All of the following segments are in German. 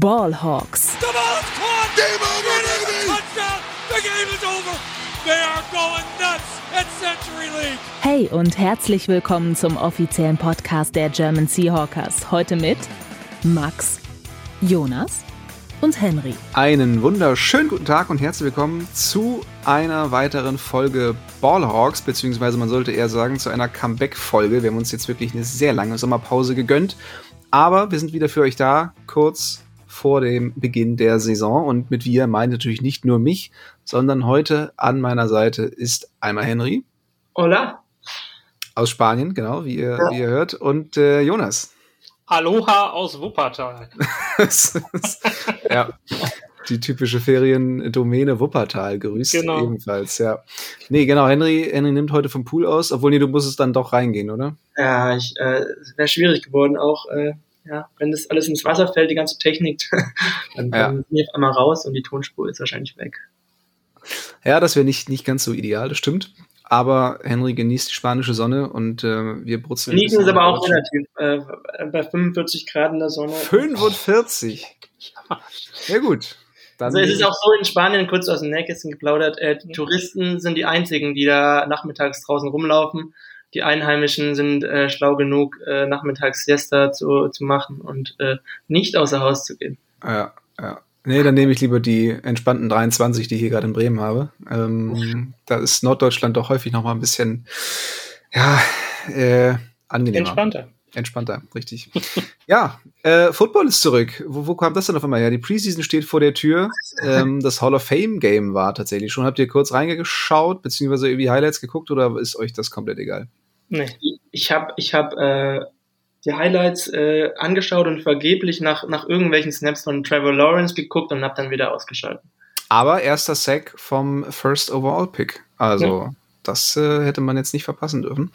Ballhawks. Hey und herzlich willkommen zum offiziellen Podcast der German Seahawkers. Heute mit Max, Jonas und Henry. Einen wunderschönen guten Tag und herzlich willkommen zu einer weiteren Folge Ballhawks, beziehungsweise man sollte eher sagen zu einer Comeback-Folge. Wir haben uns jetzt wirklich eine sehr lange Sommerpause gegönnt, aber wir sind wieder für euch da, kurz vor dem Beginn der Saison. Und mit wir meint natürlich nicht nur mich, sondern heute an meiner Seite ist einmal Henry. Hola. Aus Spanien, genau, wie ihr, ja. wie ihr hört. Und äh, Jonas. Aloha aus Wuppertal. ja, die typische Feriendomäne Wuppertal grüßt genau. ebenfalls, ja. Nee, genau, Henry, Henry nimmt heute vom Pool aus, obwohl nee, du musstest dann doch reingehen, oder? Ja, ich, äh, wäre schwierig geworden, auch äh, ja, wenn das alles ins Wasser fällt, die ganze Technik, dann, ja. dann bin ich auf einmal raus und die Tonspur ist wahrscheinlich weg. Ja, das wäre nicht, nicht ganz so ideal, das stimmt. Aber Henry genießt die spanische Sonne und äh, wir brutzeln. Genießen ist aber auch relativ. Äh, bei 45 Grad in der Sonne. 45? ja, gut. Dann also es ist auch so in Spanien, kurz aus dem Nähkästchen geplaudert, äh, Touristen sind die einzigen, die da nachmittags draußen rumlaufen die Einheimischen sind äh, schlau genug, äh, nachmittags Siesta zu, zu machen und äh, nicht außer Haus zu gehen. Ja, ja. Nee, dann nehme ich lieber die entspannten 23, die ich hier gerade in Bremen habe. Ähm, da ist Norddeutschland doch häufig noch mal ein bisschen, ja, äh, angenehmer. Entspannter. Entspannter, richtig. ja, äh, Football ist zurück. Wo, wo kam das denn auf einmal her? Die Preseason steht vor der Tür. Ähm, das Hall of Fame Game war tatsächlich schon. Habt ihr kurz reingeschaut, beziehungsweise irgendwie Highlights geguckt oder ist euch das komplett egal? Nee. Ich habe ich hab, äh, die Highlights äh, angeschaut und vergeblich nach, nach irgendwelchen Snaps von Trevor Lawrence geguckt und habe dann wieder ausgeschaltet. Aber erster Sack vom First Overall Pick. Also ja. das äh, hätte man jetzt nicht verpassen dürfen.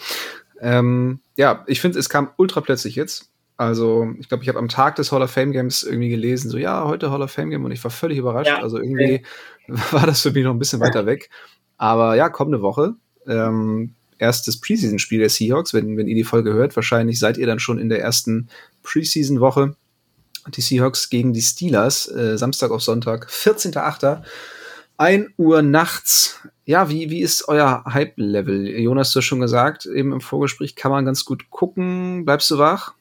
Ähm, ja, ich finde, es kam ultra plötzlich jetzt. Also, ich glaube, ich habe am Tag des Hall of Fame Games irgendwie gelesen, so, ja, heute Hall of Fame Game und ich war völlig überrascht. Ja. Also irgendwie war das für mich noch ein bisschen weiter weg. Aber ja, kommende Woche. Ähm, erstes Preseason-Spiel der Seahawks. Wenn, wenn ihr die Folge hört, wahrscheinlich seid ihr dann schon in der ersten Preseason-Woche. Die Seahawks gegen die Steelers, äh, Samstag auf Sonntag, 14.8. 1 Uhr nachts. Ja, wie, wie ist euer Hype-Level? Jonas, du hast schon gesagt, eben im Vorgespräch kann man ganz gut gucken. Bleibst du wach?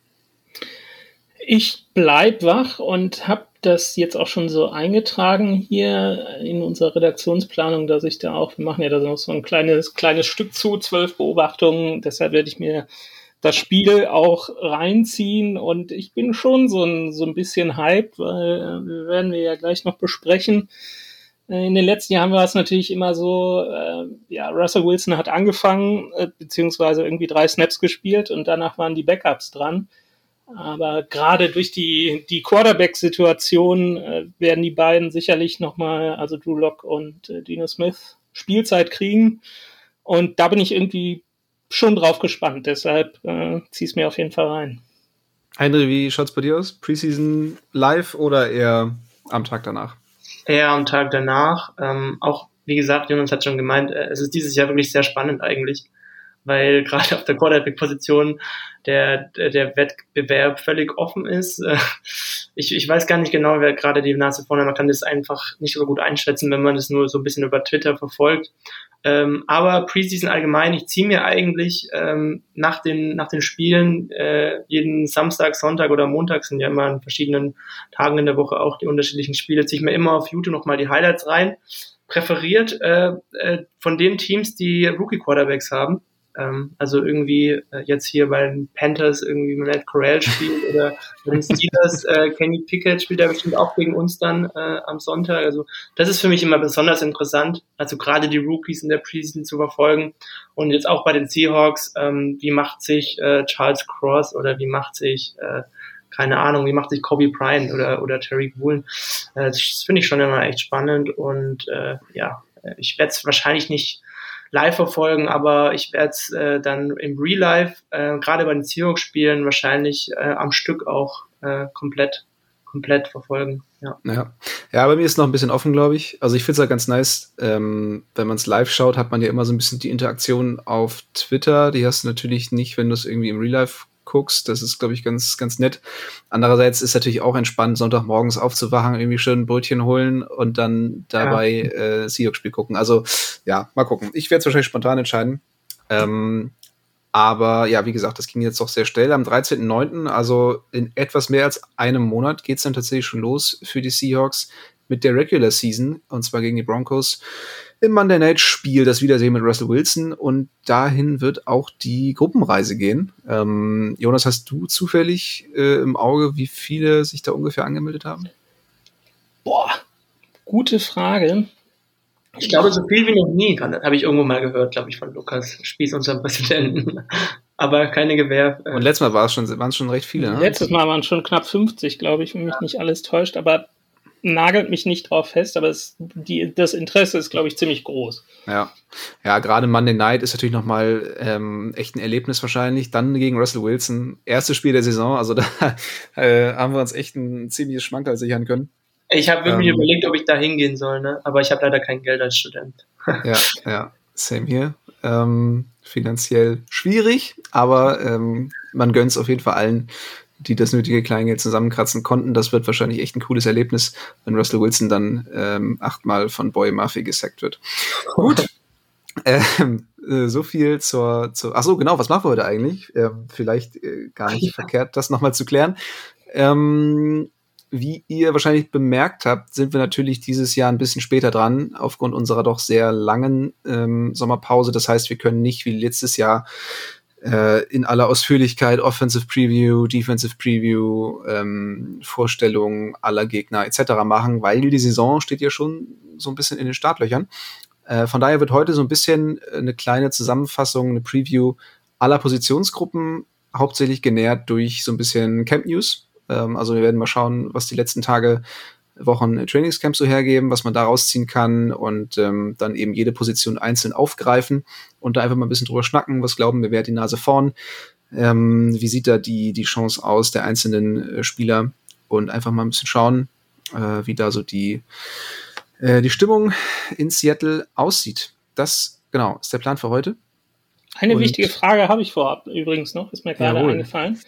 Ich bleib wach und habe das jetzt auch schon so eingetragen hier in unserer Redaktionsplanung, dass ich da auch, wir machen ja da noch so ein kleines, kleines Stück zu, zwölf Beobachtungen, deshalb werde ich mir das Spiel auch reinziehen und ich bin schon so ein, so ein bisschen hyped, weil äh, wir werden wir ja gleich noch besprechen. Äh, in den letzten Jahren war es natürlich immer so, äh, ja, Russell Wilson hat angefangen, äh, beziehungsweise irgendwie drei Snaps gespielt und danach waren die Backups dran. Aber gerade durch die, die Quarterback-Situation äh, werden die beiden sicherlich nochmal, also Drew Locke und äh, Dino Smith, Spielzeit kriegen. Und da bin ich irgendwie schon drauf gespannt. Deshalb äh, zieh es mir auf jeden Fall rein. Heinrich, wie schaut's bei dir aus? Preseason live oder eher am Tag danach? Eher am Tag danach. Ähm, auch, wie gesagt, Jonas hat schon gemeint, äh, es ist dieses Jahr wirklich sehr spannend eigentlich weil gerade auf der Quarterback-Position der, der Wettbewerb völlig offen ist. Ich, ich weiß gar nicht genau, wer gerade die Nase vorne, man kann das einfach nicht so gut einschätzen, wenn man das nur so ein bisschen über Twitter verfolgt. Ähm, aber Preseason allgemein, ich ziehe mir eigentlich ähm, nach, den, nach den Spielen äh, jeden Samstag, Sonntag oder Montag sind ja immer an verschiedenen Tagen in der Woche auch die unterschiedlichen Spiele, ziehe ich mir immer auf YouTube nochmal die Highlights rein. Präferiert äh, äh, von den Teams, die Rookie-Quarterbacks haben ähm, also irgendwie äh, jetzt hier bei den Panthers irgendwie Matt Corral spielt oder bei den Steelers äh, Kenny Pickett spielt er bestimmt auch gegen uns dann äh, am Sonntag. Also das ist für mich immer besonders interessant, also gerade die Rookies in der Preseason zu verfolgen und jetzt auch bei den Seahawks, ähm, wie macht sich äh, Charles Cross oder wie macht sich äh, keine Ahnung, wie macht sich Kobe Bryant oder, oder Terry Woolen. Äh, das finde ich schon immer echt spannend und äh, ja, ich werde es wahrscheinlich nicht live verfolgen, aber ich werde es äh, dann im Real Life, äh, gerade bei den Seahawks-Spielen, wahrscheinlich äh, am Stück auch äh, komplett komplett verfolgen. Ja. ja. Ja, bei mir ist noch ein bisschen offen, glaube ich. Also ich finde es halt ganz nice, ähm, wenn man es live schaut, hat man ja immer so ein bisschen die Interaktion auf Twitter. Die hast du natürlich nicht, wenn du es irgendwie im Real Life guckst. Das ist, glaube ich, ganz, ganz nett. Andererseits ist natürlich auch entspannt, Sonntagmorgens aufzuwachen, irgendwie schön ein Brötchen holen und dann dabei ja. äh, Seahawks-Spiel gucken. Also ja, mal gucken. Ich werde es wahrscheinlich spontan entscheiden. Ähm, aber ja, wie gesagt, das ging jetzt doch sehr schnell. Am 13.09., also in etwas mehr als einem Monat, geht es dann tatsächlich schon los für die Seahawks mit der Regular Season, und zwar gegen die Broncos im Monday Night Spiel, das Wiedersehen mit Russell Wilson. Und dahin wird auch die Gruppenreise gehen. Ähm, Jonas, hast du zufällig äh, im Auge, wie viele sich da ungefähr angemeldet haben? Boah, gute Frage. Ich glaube, so viel wie noch nie, habe ich irgendwo mal gehört, glaube ich, von Lukas Spieß, unserem Präsidenten. Aber keine Gewähr. Äh, Und letztes Mal war es schon, waren es schon recht viele. Ne? Letztes Mal waren es schon knapp 50, glaube ich, wenn mich ja. nicht alles täuscht. Aber nagelt mich nicht drauf fest, aber es, die, das Interesse ist, glaube ich, ziemlich groß. Ja, ja gerade Monday Night ist natürlich nochmal ähm, echt ein Erlebnis wahrscheinlich. Dann gegen Russell Wilson, erstes Spiel der Saison, also da äh, haben wir uns echt ein ziemliches Schmankerl sichern können. Ich habe wirklich ähm, überlegt, ob ich da hingehen soll, ne? aber ich habe leider kein Geld als Student. ja, ja, same hier. Ähm, finanziell schwierig, aber ähm, man gönnt es auf jeden Fall allen, die das nötige Kleingeld zusammenkratzen konnten. Das wird wahrscheinlich echt ein cooles Erlebnis, wenn Russell Wilson dann ähm, achtmal von Boy Murphy gesackt wird. Gut. Ähm, äh, so viel zur, zur. Ach so, genau. Was machen wir heute eigentlich? Ähm, vielleicht äh, gar nicht verkehrt, das nochmal zu klären. Ähm, wie ihr wahrscheinlich bemerkt habt, sind wir natürlich dieses Jahr ein bisschen später dran, aufgrund unserer doch sehr langen ähm, Sommerpause. Das heißt, wir können nicht wie letztes Jahr äh, in aller Ausführlichkeit Offensive Preview, Defensive Preview, ähm, Vorstellungen aller Gegner etc. machen, weil die Saison steht ja schon so ein bisschen in den Startlöchern. Äh, von daher wird heute so ein bisschen eine kleine Zusammenfassung, eine Preview aller Positionsgruppen, hauptsächlich genährt durch so ein bisschen Camp News ähm, also wir werden mal schauen, was die letzten Tage, Wochen Trainingscamp so hergeben, was man da rausziehen kann und ähm, dann eben jede Position einzeln aufgreifen und da einfach mal ein bisschen drüber schnacken. Was glauben wir, wer hat die Nase vorn? Ähm, wie sieht da die, die Chance aus der einzelnen äh, Spieler? Und einfach mal ein bisschen schauen, äh, wie da so die, äh, die Stimmung in Seattle aussieht. Das, genau, ist der Plan für heute. Eine und wichtige Frage habe ich vorab übrigens noch, ist mir gerade jawohl. eingefallen.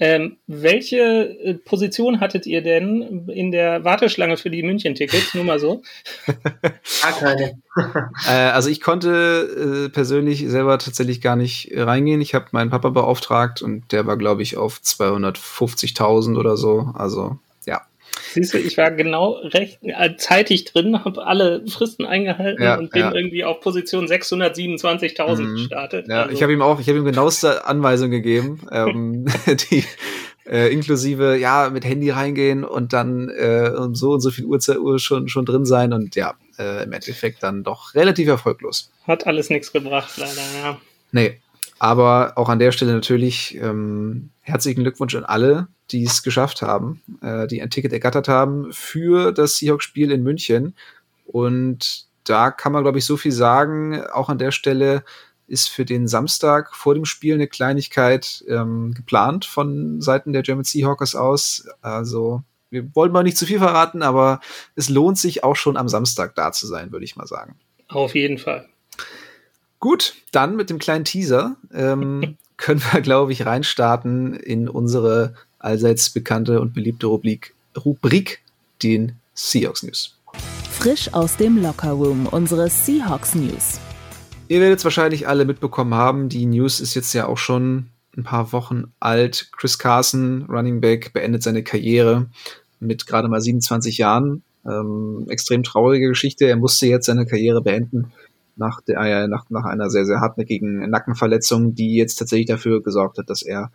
Ähm, welche äh, Position hattet ihr denn in der Warteschlange für die München-Tickets? Nur mal so. Gar keine. äh, also ich konnte äh, persönlich selber tatsächlich gar nicht reingehen. Ich habe meinen Papa beauftragt und der war, glaube ich, auf 250.000 oder so. Also Siehst du, ich war genau recht äh, zeitig drin, habe alle Fristen eingehalten ja, und bin ja. irgendwie auf Position 627.000 mhm. gestartet. Ja, also. ich habe ihm auch, ich habe ihm genaueste Anweisungen gegeben, ähm, die äh, inklusive ja mit Handy reingehen und dann äh, um so und so viel Uhr, Uhr schon schon drin sein und ja äh, im Endeffekt dann doch relativ erfolglos. Hat alles nichts gebracht, leider. Ja. Nee, aber auch an der Stelle natürlich ähm, herzlichen Glückwunsch an alle, die es geschafft haben, äh, die ein Ticket ergattert haben für das Seahawks-Spiel in München. Und da kann man, glaube ich, so viel sagen. Auch an der Stelle ist für den Samstag vor dem Spiel eine Kleinigkeit ähm, geplant von Seiten der German Seahawkers aus. Also wir wollen mal nicht zu viel verraten, aber es lohnt sich auch schon am Samstag da zu sein, würde ich mal sagen. Auf jeden Fall. Gut, dann mit dem kleinen Teaser ähm, können wir, glaube ich, reinstarten in unsere allseits bekannte und beliebte Rubrik, Rubrik den Seahawks News. Frisch aus dem Lockerroom, unsere Seahawks News. Ihr werdet es wahrscheinlich alle mitbekommen haben, die News ist jetzt ja auch schon ein paar Wochen alt. Chris Carson, Running Back, beendet seine Karriere mit gerade mal 27 Jahren. Ähm, extrem traurige Geschichte. Er musste jetzt seine Karriere beenden nach, der, äh, nach, nach einer sehr, sehr hartnäckigen Nackenverletzung, die jetzt tatsächlich dafür gesorgt hat, dass er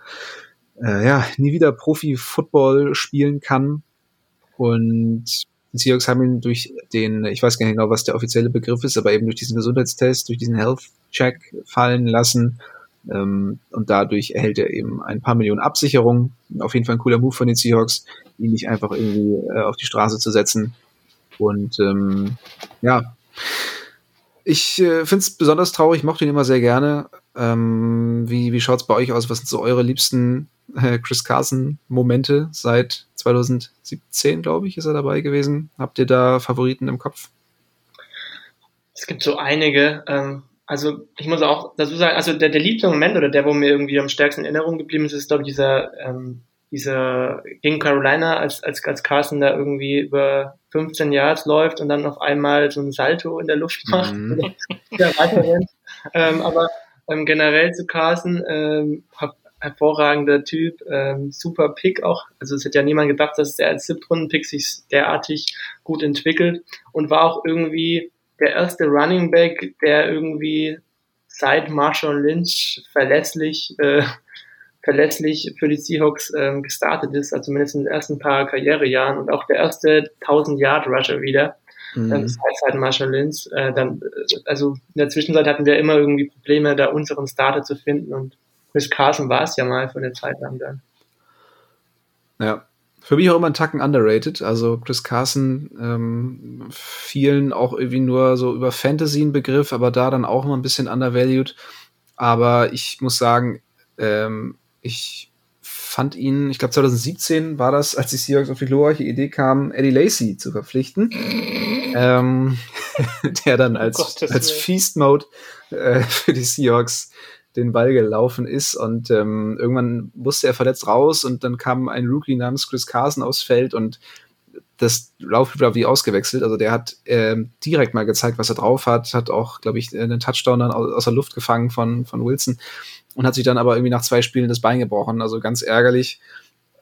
äh, ja, nie wieder Profi-Football spielen kann. Und die Seahawks haben ihn durch den, ich weiß gar nicht genau, was der offizielle Begriff ist, aber eben durch diesen Gesundheitstest, durch diesen Health-Check fallen lassen. Ähm, und dadurch erhält er eben ein paar Millionen Absicherung. Auf jeden Fall ein cooler Move von den Seahawks, ihn nicht einfach irgendwie äh, auf die Straße zu setzen. Und ähm, ja, ich äh, finde es besonders traurig, mochte ihn immer sehr gerne. Ähm, wie wie schaut es bei euch aus? Was sind so eure liebsten äh, Chris Carson-Momente seit 2017, glaube ich, ist er dabei gewesen? Habt ihr da Favoriten im Kopf? Es gibt so einige. Ähm, also ich muss auch dazu sagen, also der, der liebste Moment oder der, wo mir irgendwie am stärksten in Erinnerung geblieben ist, ist, glaube ich, dieser, ähm, dieser gegen Carolina, als, als, als Carson da irgendwie über 15 Yards läuft und dann auf einmal so ein Salto in der Luft macht. Mhm. ja, ähm, aber ähm, generell zu Carson, ähm, hab, hervorragender Typ, ähm, super Pick auch. Also es hätte ja niemand gedacht, dass er als Siebtrunden-Pick sich derartig gut entwickelt und war auch irgendwie der erste Running Back, der irgendwie seit Marshall Lynch verlässlich, äh, verlässlich für die Seahawks ähm, gestartet ist, also zumindest in den ersten paar Karrierejahren und auch der erste 1000 Yard Rusher wieder. Mhm. Ähm, seit Marshall Lynch. Äh, dann, also in der Zwischenzeit hatten wir immer irgendwie Probleme, da unseren Starter zu finden und Chris Carson war es ja mal für eine Zeit lang dann. Ja, für mich auch immer ein Tacken underrated. Also Chris Carson, ähm, vielen auch irgendwie nur so über Fantasy ein Begriff, aber da dann auch immer ein bisschen undervalued. Aber ich muss sagen, ähm, ich fand ihn, ich glaube 2017 war das, als die Seahawks auf die glorreiche Idee kamen, Eddie Lacey zu verpflichten. ähm, der dann als, oh als Feast Mode äh, für die Seahawks den Ball gelaufen ist und ähm, irgendwann musste er verletzt raus und dann kam ein Rookie namens Chris Carson aufs Feld und das Laufspiel war wie ausgewechselt. Also der hat ähm, direkt mal gezeigt, was er drauf hat, hat auch, glaube ich, einen Touchdown dann aus, der Luft gefangen von, von Wilson und hat sich dann aber irgendwie nach zwei Spielen das Bein gebrochen. Also ganz ärgerlich.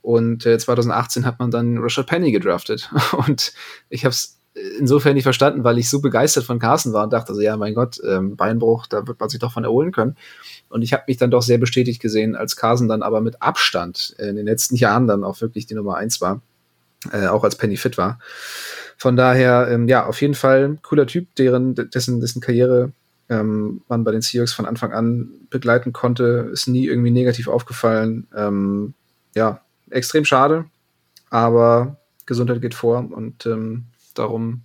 Und äh, 2018 hat man dann Rashad Penny gedraftet. Und ich habe es insofern nicht verstanden, weil ich so begeistert von Carson war und dachte, also ja, mein Gott, ähm, Beinbruch, da wird man sich doch von erholen können. Und ich habe mich dann doch sehr bestätigt gesehen, als Carson dann aber mit Abstand in den letzten Jahren dann auch wirklich die Nummer eins war, äh, auch als Penny fit war. Von daher, ähm, ja, auf jeden Fall cooler Typ, deren, dessen, dessen Karriere ähm, man bei den Seahawks von Anfang an begleiten konnte, ist nie irgendwie negativ aufgefallen. Ähm, ja, extrem schade, aber Gesundheit geht vor und ähm, darum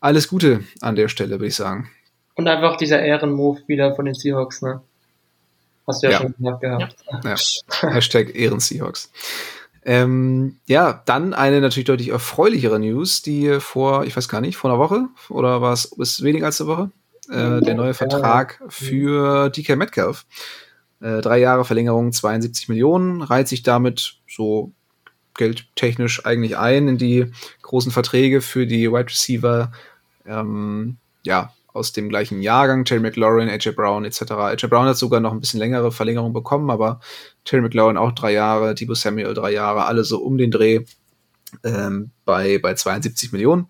alles Gute an der Stelle, würde ich sagen. Und einfach dieser Ehrenmove wieder von den Seahawks, ne? Hast du ja, ja. schon gesagt gehabt. Ja. ja. Hashtag Ehren-Seahawks. Ähm, ja, dann eine natürlich deutlich erfreulichere News, die vor, ich weiß gar nicht, vor einer Woche oder war es bis weniger als eine Woche? Äh, der neue Vertrag für DK Metcalf. Äh, drei Jahre Verlängerung, 72 Millionen, reiht sich damit so geldtechnisch eigentlich ein in die großen Verträge für die Wide Receiver. Ähm, ja, aus dem gleichen Jahrgang, Terry McLaurin, AJ Brown etc. AJ Brown hat sogar noch ein bisschen längere Verlängerung bekommen, aber Terry McLaurin auch drei Jahre, Debo Samuel drei Jahre, alle so um den Dreh ähm, bei, bei 72 Millionen.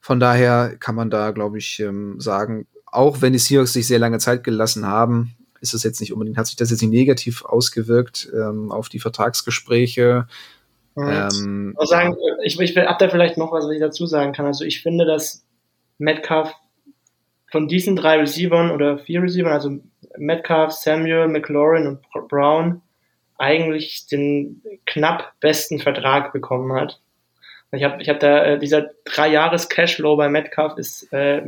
Von daher kann man da, glaube ich, ähm, sagen, auch wenn die Seahawks sich sehr lange Zeit gelassen haben, ist es jetzt nicht unbedingt, hat sich das jetzt nicht negativ ausgewirkt ähm, auf die Vertragsgespräche. Ähm, ich sagen, ich, ich habe da vielleicht noch was, was ich dazu sagen kann. Also ich finde, dass Metcalf von diesen drei Receivern oder vier Receivern, also Metcalf, Samuel, McLaurin und Brown, eigentlich den knapp besten Vertrag bekommen hat. Ich habe ich hab da, äh, dieser drei Jahres Cashflow bei Metcalf ist äh,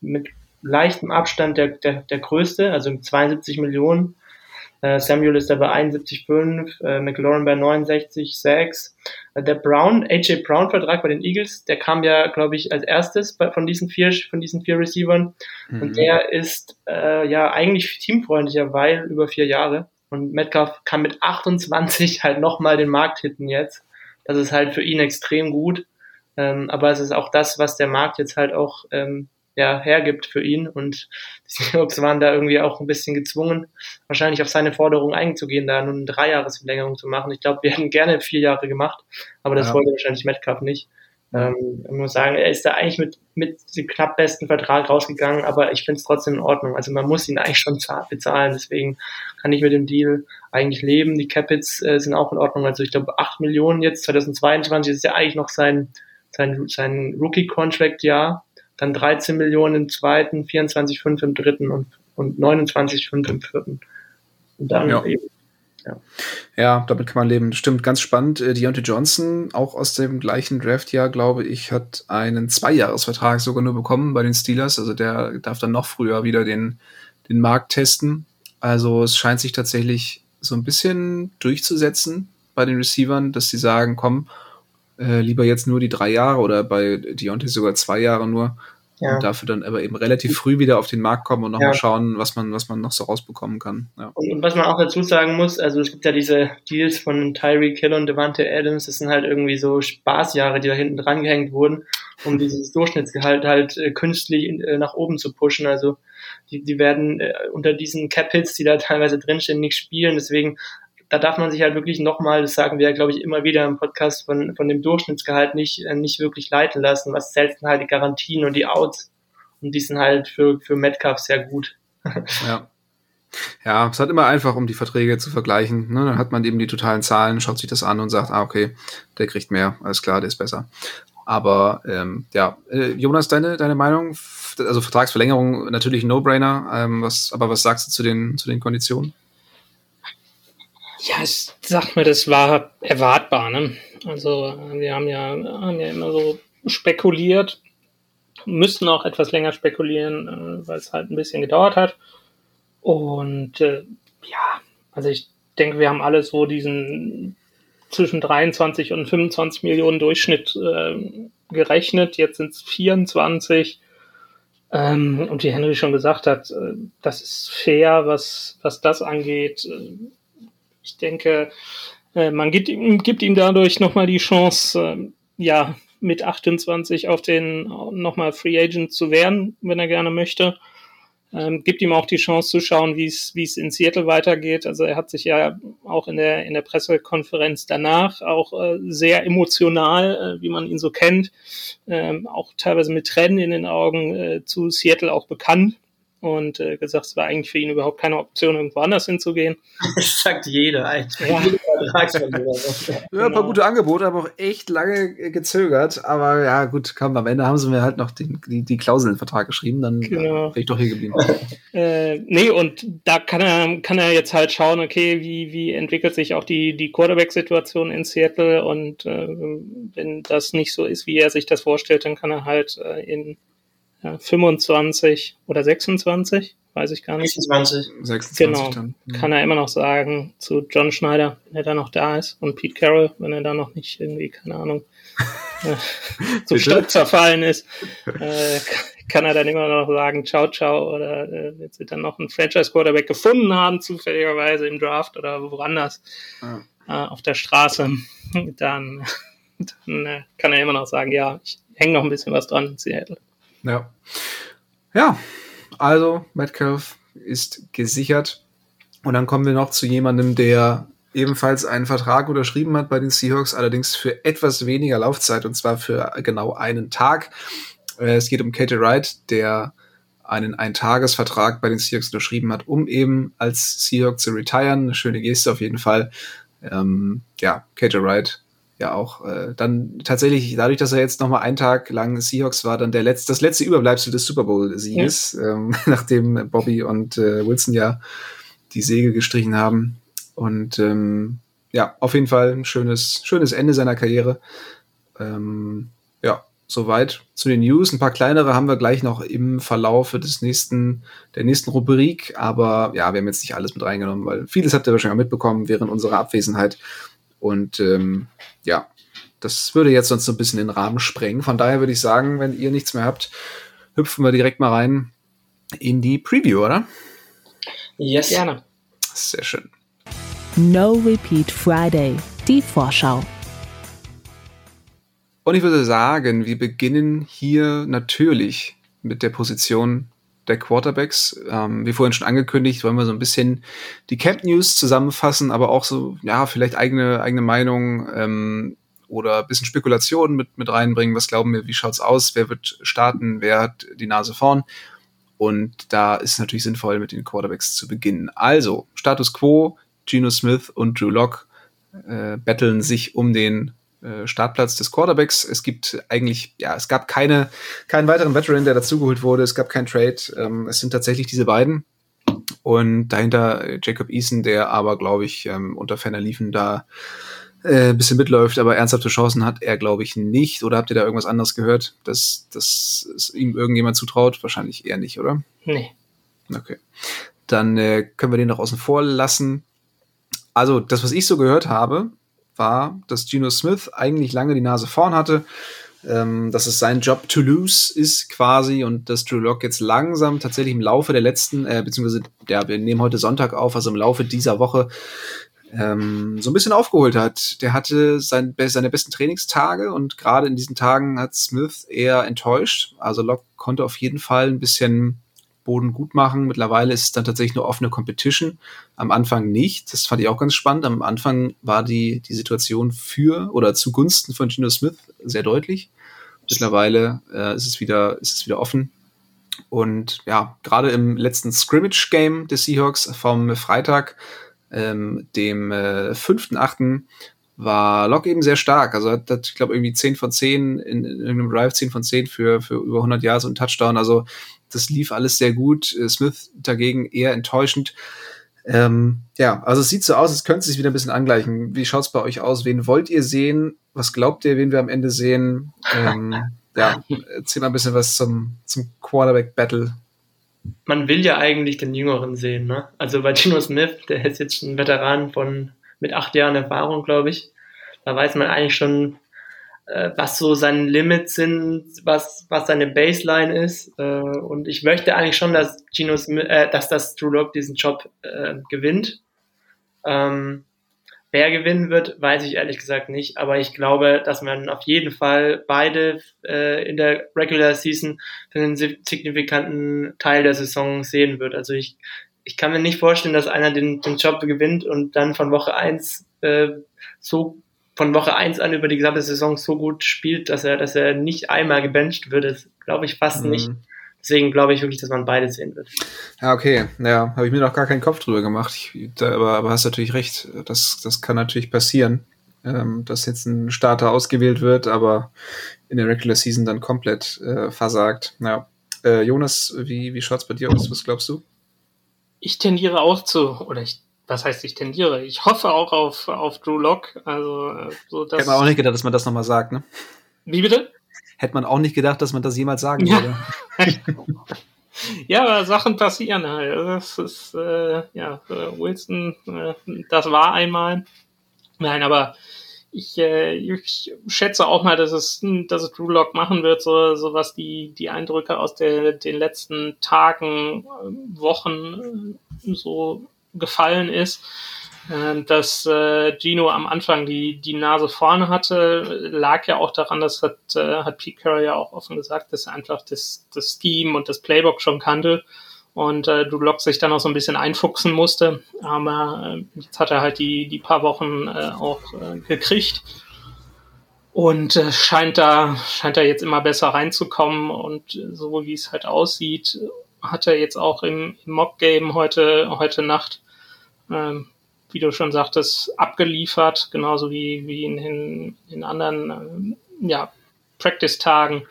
mit leichtem Abstand der, der, der größte, also 72 Millionen. Äh, Samuel ist da bei 71,5, äh, McLaurin bei 69,6. Äh, der Brown, AJ Brown Vertrag bei den Eagles, der kam ja, glaube ich, als erstes bei, von diesen vier, von diesen vier Receivern. Mhm. Und der ist äh, ja eigentlich teamfreundlicher, weil über vier Jahre. Und Metcalf kann mit 28 halt nochmal den Markt hitten jetzt. Das ist halt für ihn extrem gut. Ähm, aber es ist auch das, was der Markt jetzt halt auch ähm, ja, hergibt für ihn. Und die Seahawks waren da irgendwie auch ein bisschen gezwungen, wahrscheinlich auf seine Forderung einzugehen, da nun eine Dreijahresverlängerung zu machen. Ich glaube, wir hätten gerne vier Jahre gemacht, aber das ja. wollte wahrscheinlich Metcalf nicht. Ähm, ich muss sagen, er ist da eigentlich mit, mit dem knapp besten Vertrag rausgegangen, aber ich finde es trotzdem in Ordnung. Also man muss ihn eigentlich schon bezahlen, deswegen kann ich mit dem Deal eigentlich leben. Die Capits äh, sind auch in Ordnung. Also ich glaube, 8 Millionen jetzt, 2022 ist ja eigentlich noch sein, sein, sein Rookie-Contract-Jahr dann 13 Millionen im zweiten, 24,5 im dritten und, und 29,5 im vierten. Und dann ja. eben ja. ja, damit kann man leben. Stimmt, ganz spannend. Äh, Deontay Johnson, auch aus dem gleichen Draftjahr, glaube ich, hat einen Zweijahresvertrag sogar nur bekommen bei den Steelers. Also der darf dann noch früher wieder den, den Markt testen. Also es scheint sich tatsächlich so ein bisschen durchzusetzen bei den Receivern, dass sie sagen, komm, äh, lieber jetzt nur die drei Jahre oder bei Deontay sogar zwei Jahre nur. Ja. Und dafür dann aber eben relativ früh wieder auf den Markt kommen und nochmal ja. schauen, was man, was man noch so rausbekommen kann. Ja. Und, was man auch dazu sagen muss, also es gibt ja diese Deals von Tyreek Hill und Devante Adams, das sind halt irgendwie so Spaßjahre, die da hinten dran gehängt wurden, um dieses Durchschnittsgehalt halt äh, künstlich äh, nach oben zu pushen. Also die, die werden äh, unter diesen Cap-Hits, die da teilweise drinstehen, nicht spielen. Deswegen da darf man sich halt wirklich nochmal, das sagen wir ja, glaube ich, immer wieder im Podcast, von, von dem Durchschnittsgehalt nicht, äh, nicht wirklich leiten lassen. Was zählt halt die Garantien und die Outs. Und die sind halt für, für Metcalf sehr gut. ja. Ja, es ist halt immer einfach, um die Verträge zu vergleichen. Ne? Dann hat man eben die totalen Zahlen, schaut sich das an und sagt, ah, okay, der kriegt mehr, alles klar, der ist besser. Aber ähm, ja, äh, Jonas, deine, deine Meinung? Also Vertragsverlängerung natürlich ein No-Brainer. Ähm, was, aber was sagst du zu den, zu den Konditionen? Ja, ich sag mir, das war erwartbar. Ne? Also wir haben ja, haben ja immer so spekuliert, müssten auch etwas länger spekulieren, äh, weil es halt ein bisschen gedauert hat. Und äh, ja, also ich denke, wir haben alles so diesen zwischen 23 und 25 Millionen Durchschnitt äh, gerechnet. Jetzt sind es 24. Ähm, und wie Henry schon gesagt hat, äh, das ist fair, was, was das angeht. Äh, ich denke, äh, man gibt ihm, gibt ihm dadurch nochmal die Chance, äh, ja, mit 28 auf den nochmal Free Agent zu werden, wenn er gerne möchte. Ähm, gibt ihm auch die Chance zu schauen, wie es wie es in Seattle weitergeht. Also er hat sich ja auch in der in der Pressekonferenz danach auch äh, sehr emotional, äh, wie man ihn so kennt, ähm, auch teilweise mit Tränen in den Augen äh, zu Seattle auch bekannt und äh, gesagt, es war eigentlich für ihn überhaupt keine Option, irgendwo anders hinzugehen. Das sagt jeder eigentlich. Ja. ja, ein paar gute Angebote, aber auch echt lange gezögert. Aber ja, gut, komm, am Ende haben sie mir halt noch die, die, die Klausel in den Vertrag geschrieben, dann genau. wäre ich doch hier geblieben. äh, nee, und da kann er, kann er jetzt halt schauen, okay, wie, wie entwickelt sich auch die, die Quarterback-Situation in Seattle und äh, wenn das nicht so ist, wie er sich das vorstellt, dann kann er halt äh, in ja, 25 oder 26, weiß ich gar nicht. 26. 26 genau, dann. Mhm. Kann er immer noch sagen zu John Schneider, wenn er da noch da ist und Pete Carroll, wenn er da noch nicht irgendwie, keine Ahnung, äh, zu Stadt zerfallen ist, äh, kann er dann immer noch sagen, ciao, ciao, oder äh, wenn sie dann noch einen Franchise-Quarterback gefunden haben, zufälligerweise im Draft oder woanders ja. äh, auf der Straße, dann, dann äh, kann er immer noch sagen, ja, ich hänge noch ein bisschen was dran in Seattle. Ja. Ja, also Metcalf ist gesichert. Und dann kommen wir noch zu jemandem, der ebenfalls einen Vertrag unterschrieben hat bei den Seahawks, allerdings für etwas weniger Laufzeit und zwar für genau einen Tag. Äh, es geht um Katie Wright, der einen Eintagesvertrag bei den Seahawks unterschrieben hat, um eben als Seahawk zu retiren. Eine schöne Geste auf jeden Fall. Ähm, ja, Katie Wright ja auch äh, dann tatsächlich, dadurch, dass er jetzt noch mal einen Tag lang Seahawks war, dann der letzte, das letzte Überbleibsel des Super Bowl-Sieges, ja. ähm, nachdem Bobby und äh, Wilson ja die Säge gestrichen haben. Und ähm, ja, auf jeden Fall ein schönes, schönes Ende seiner Karriere. Ähm, ja, soweit zu den News. Ein paar kleinere haben wir gleich noch im Verlaufe des nächsten, der nächsten Rubrik. Aber ja, wir haben jetzt nicht alles mit reingenommen, weil vieles habt ihr wahrscheinlich auch mitbekommen während unserer Abwesenheit. Und ähm, ja, das würde jetzt sonst so ein bisschen den Rahmen sprengen. Von daher würde ich sagen, wenn ihr nichts mehr habt, hüpfen wir direkt mal rein in die Preview, oder? Yes. Gerne. Sehr schön. No Repeat Friday, die Vorschau. Und ich würde sagen, wir beginnen hier natürlich mit der Position der Quarterbacks. Ähm, wie vorhin schon angekündigt, wollen wir so ein bisschen die Camp News zusammenfassen, aber auch so, ja, vielleicht eigene, eigene Meinung ähm, oder ein bisschen Spekulationen mit, mit reinbringen. Was glauben wir, wie schaut's aus? Wer wird starten? Wer hat die Nase vorn? Und da ist es natürlich sinnvoll, mit den Quarterbacks zu beginnen. Also, Status Quo, Geno Smith und Drew Locke äh, betteln sich um den äh, Startplatz des Quarterbacks. Es gibt eigentlich, ja, es gab keine, keinen weiteren Veteran, der dazugeholt wurde. Es gab keinen Trade. Ähm, es sind tatsächlich diese beiden. Und dahinter Jacob Eason, der aber, glaube ich, ähm, unter Fenner liefen da äh, bisschen mitläuft, aber ernsthafte Chancen hat er, glaube ich, nicht. Oder habt ihr da irgendwas anderes gehört, dass, dass es ihm irgendjemand zutraut? Wahrscheinlich eher nicht, oder? Nee. Okay. Dann äh, können wir den noch außen vor lassen. Also, das, was ich so gehört habe, war, dass Geno Smith eigentlich lange die Nase vorn hatte ähm, dass es sein Job to lose ist quasi und dass Drew Lock jetzt langsam tatsächlich im Laufe der letzten, äh, beziehungsweise, ja, wir nehmen heute Sonntag auf, also im Laufe dieser Woche ähm, so ein bisschen aufgeholt hat. Der hatte sein, seine besten Trainingstage und gerade in diesen Tagen hat Smith eher enttäuscht. Also Lock konnte auf jeden Fall ein bisschen Boden gut machen. Mittlerweile ist es dann tatsächlich eine offene Competition. Am Anfang nicht. Das fand ich auch ganz spannend. Am Anfang war die, die Situation für oder zugunsten von Gino Smith sehr deutlich. Mittlerweile äh, ist, es wieder, ist es wieder offen. Und ja, gerade im letzten Scrimmage-Game des Seahawks vom Freitag ähm, dem äh, 5.8. war Locke eben sehr stark. Also hat, hat ich glaube, irgendwie 10 von 10 in, in irgendeinem Drive, 10 von 10 für, für über 100 Yards und Touchdown. Also das lief alles sehr gut. Äh, Smith dagegen eher enttäuschend. Ähm, ja, also es sieht so aus, es könnte sich wieder ein bisschen angleichen. Wie schaut's bei euch aus? Wen wollt ihr sehen? Was glaubt ihr, wen wir am Ende sehen? Ähm, ja, erzähl mal ein bisschen was zum, zum Quarterback-Battle man will ja eigentlich den Jüngeren sehen. Ne? Also bei Gino Smith, der ist jetzt ein Veteran von mit acht Jahren Erfahrung, glaube ich. Da weiß man eigentlich schon, äh, was so seine Limits sind, was, was seine Baseline ist. Äh, und ich möchte eigentlich schon, dass Gino äh, dass das Drew Lock diesen Job äh, gewinnt. Ähm, Wer gewinnen wird, weiß ich ehrlich gesagt nicht, aber ich glaube, dass man auf jeden Fall beide äh, in der Regular Season für einen signifikanten Teil der Saison sehen wird. Also ich, ich kann mir nicht vorstellen, dass einer den, den Job gewinnt und dann von Woche eins äh, so von Woche eins an über die gesamte Saison so gut spielt, dass er, dass er nicht einmal gebencht wird. Das glaube ich fast mhm. nicht. Deswegen glaube ich wirklich, dass man beides sehen wird. Ja, okay. Ja, habe ich mir noch gar keinen Kopf drüber gemacht. Ich, da, aber, aber hast natürlich recht. Das, das kann natürlich passieren, ähm, dass jetzt ein Starter ausgewählt wird, aber in der Regular Season dann komplett äh, versagt. Ja. Äh, Jonas, wie, wie schaut's bei dir aus? Was glaubst du? Ich tendiere auch zu, oder ich was heißt ich tendiere? Ich hoffe auch auf, auf Drew Lock. Also, äh, so dass. Hätte man auch nicht gedacht, dass man das nochmal sagt, ne? Wie bitte? hätte man auch nicht gedacht, dass man das jemals sagen ja. würde. ja, aber Sachen passieren halt. Also das ist, äh, ja, äh, Wilson, äh, das war einmal. Nein, aber ich, äh, ich schätze auch mal, dass es, dass es Drew Lock machen wird, so, so was die, die Eindrücke aus der, den letzten Tagen, Wochen so gefallen ist. Ähm, dass äh, Gino am Anfang die, die Nase vorne hatte, lag ja auch daran, das hat, äh, hat Pete Carroll ja auch offen gesagt, dass er einfach das, das Scheme und das Playbook schon kannte und äh, du Lock sich dann auch so ein bisschen einfuchsen musste. Aber äh, jetzt hat er halt die, die paar Wochen äh, auch äh, gekriegt und äh, scheint da scheint da jetzt immer besser reinzukommen und so wie es halt aussieht, hat er jetzt auch im, im Mock Game heute heute Nacht ähm, wie du schon sagtest, abgeliefert, genauso wie, wie in, in, in anderen äh, ja, Practice-Tagen.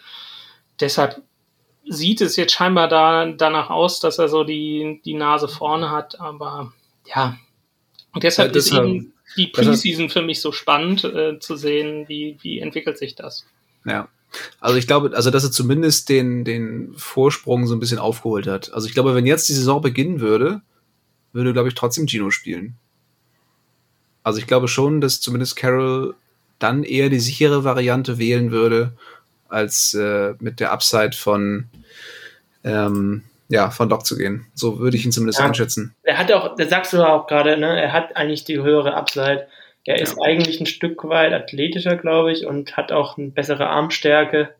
Deshalb sieht es jetzt scheinbar da, danach aus, dass er so die, die Nase vorne hat, aber ja. Und deshalb ja, ist eben die Preseason für mich so spannend äh, zu sehen, wie, wie entwickelt sich das. Ja. Also ich glaube, also dass er zumindest den, den Vorsprung so ein bisschen aufgeholt hat. Also ich glaube, wenn jetzt die Saison beginnen würde, würde, glaube ich, trotzdem Gino spielen. Also ich glaube schon, dass zumindest Carol dann eher die sichere Variante wählen würde, als äh, mit der Upside von ähm, ja, von Doc zu gehen. So würde ich ihn zumindest ja. einschätzen. Er hat auch, da sagst du auch gerade, ne, er hat eigentlich die höhere Upside. Er ist ja. eigentlich ein Stück weit athletischer, glaube ich, und hat auch eine bessere Armstärke.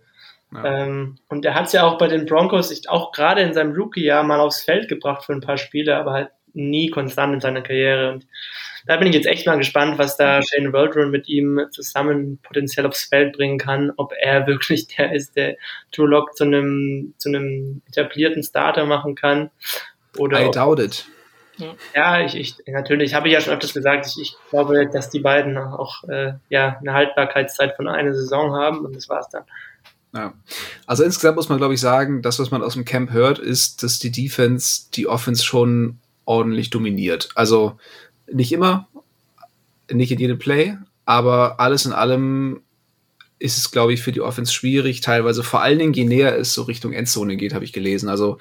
Ja. Ähm, und er hat es ja auch bei den Broncos auch gerade in seinem Rookie-Jahr mal aufs Feld gebracht für ein paar Spiele, aber halt nie konstant in seiner Karriere. Und da bin ich jetzt echt mal gespannt, was da Shane Waldron mit ihm zusammen potenziell aufs Feld bringen kann, ob er wirklich der ist, der Drew Lock zu einem, zu einem etablierten Starter machen kann. Oder I doubt it. Ja, ich, ich natürlich habe ich ja schon öfters gesagt, ich, ich glaube, dass die beiden auch äh, ja eine Haltbarkeitszeit von einer Saison haben und das war's dann. Ja. Also insgesamt muss man, glaube ich, sagen, das, was man aus dem Camp hört, ist, dass die Defense die Offense schon ordentlich dominiert. Also nicht immer, nicht in jedem Play, aber alles in allem ist es, glaube ich, für die Offense schwierig, teilweise vor allen Dingen, je näher es so Richtung Endzone geht, habe ich gelesen. Also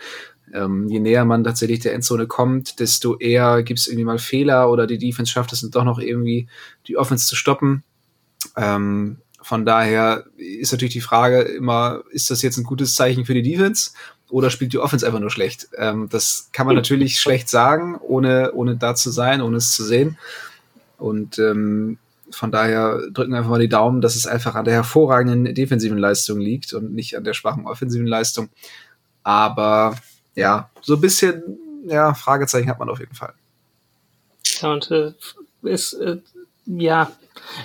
ähm, je näher man tatsächlich der Endzone kommt, desto eher gibt es irgendwie mal Fehler oder die Defense schafft es doch noch irgendwie, die Offense zu stoppen. Ähm, von daher ist natürlich die Frage immer, ist das jetzt ein gutes Zeichen für die Defense oder spielt die Offense einfach nur schlecht? Ähm, das kann man natürlich schlecht sagen, ohne, ohne da zu sein, ohne es zu sehen. Und ähm, von daher drücken wir einfach mal die Daumen, dass es einfach an der hervorragenden defensiven Leistung liegt und nicht an der schwachen offensiven Leistung. Aber ja, so ein bisschen, ja, Fragezeichen hat man auf jeden Fall. Ja, und äh, ist, äh, ja,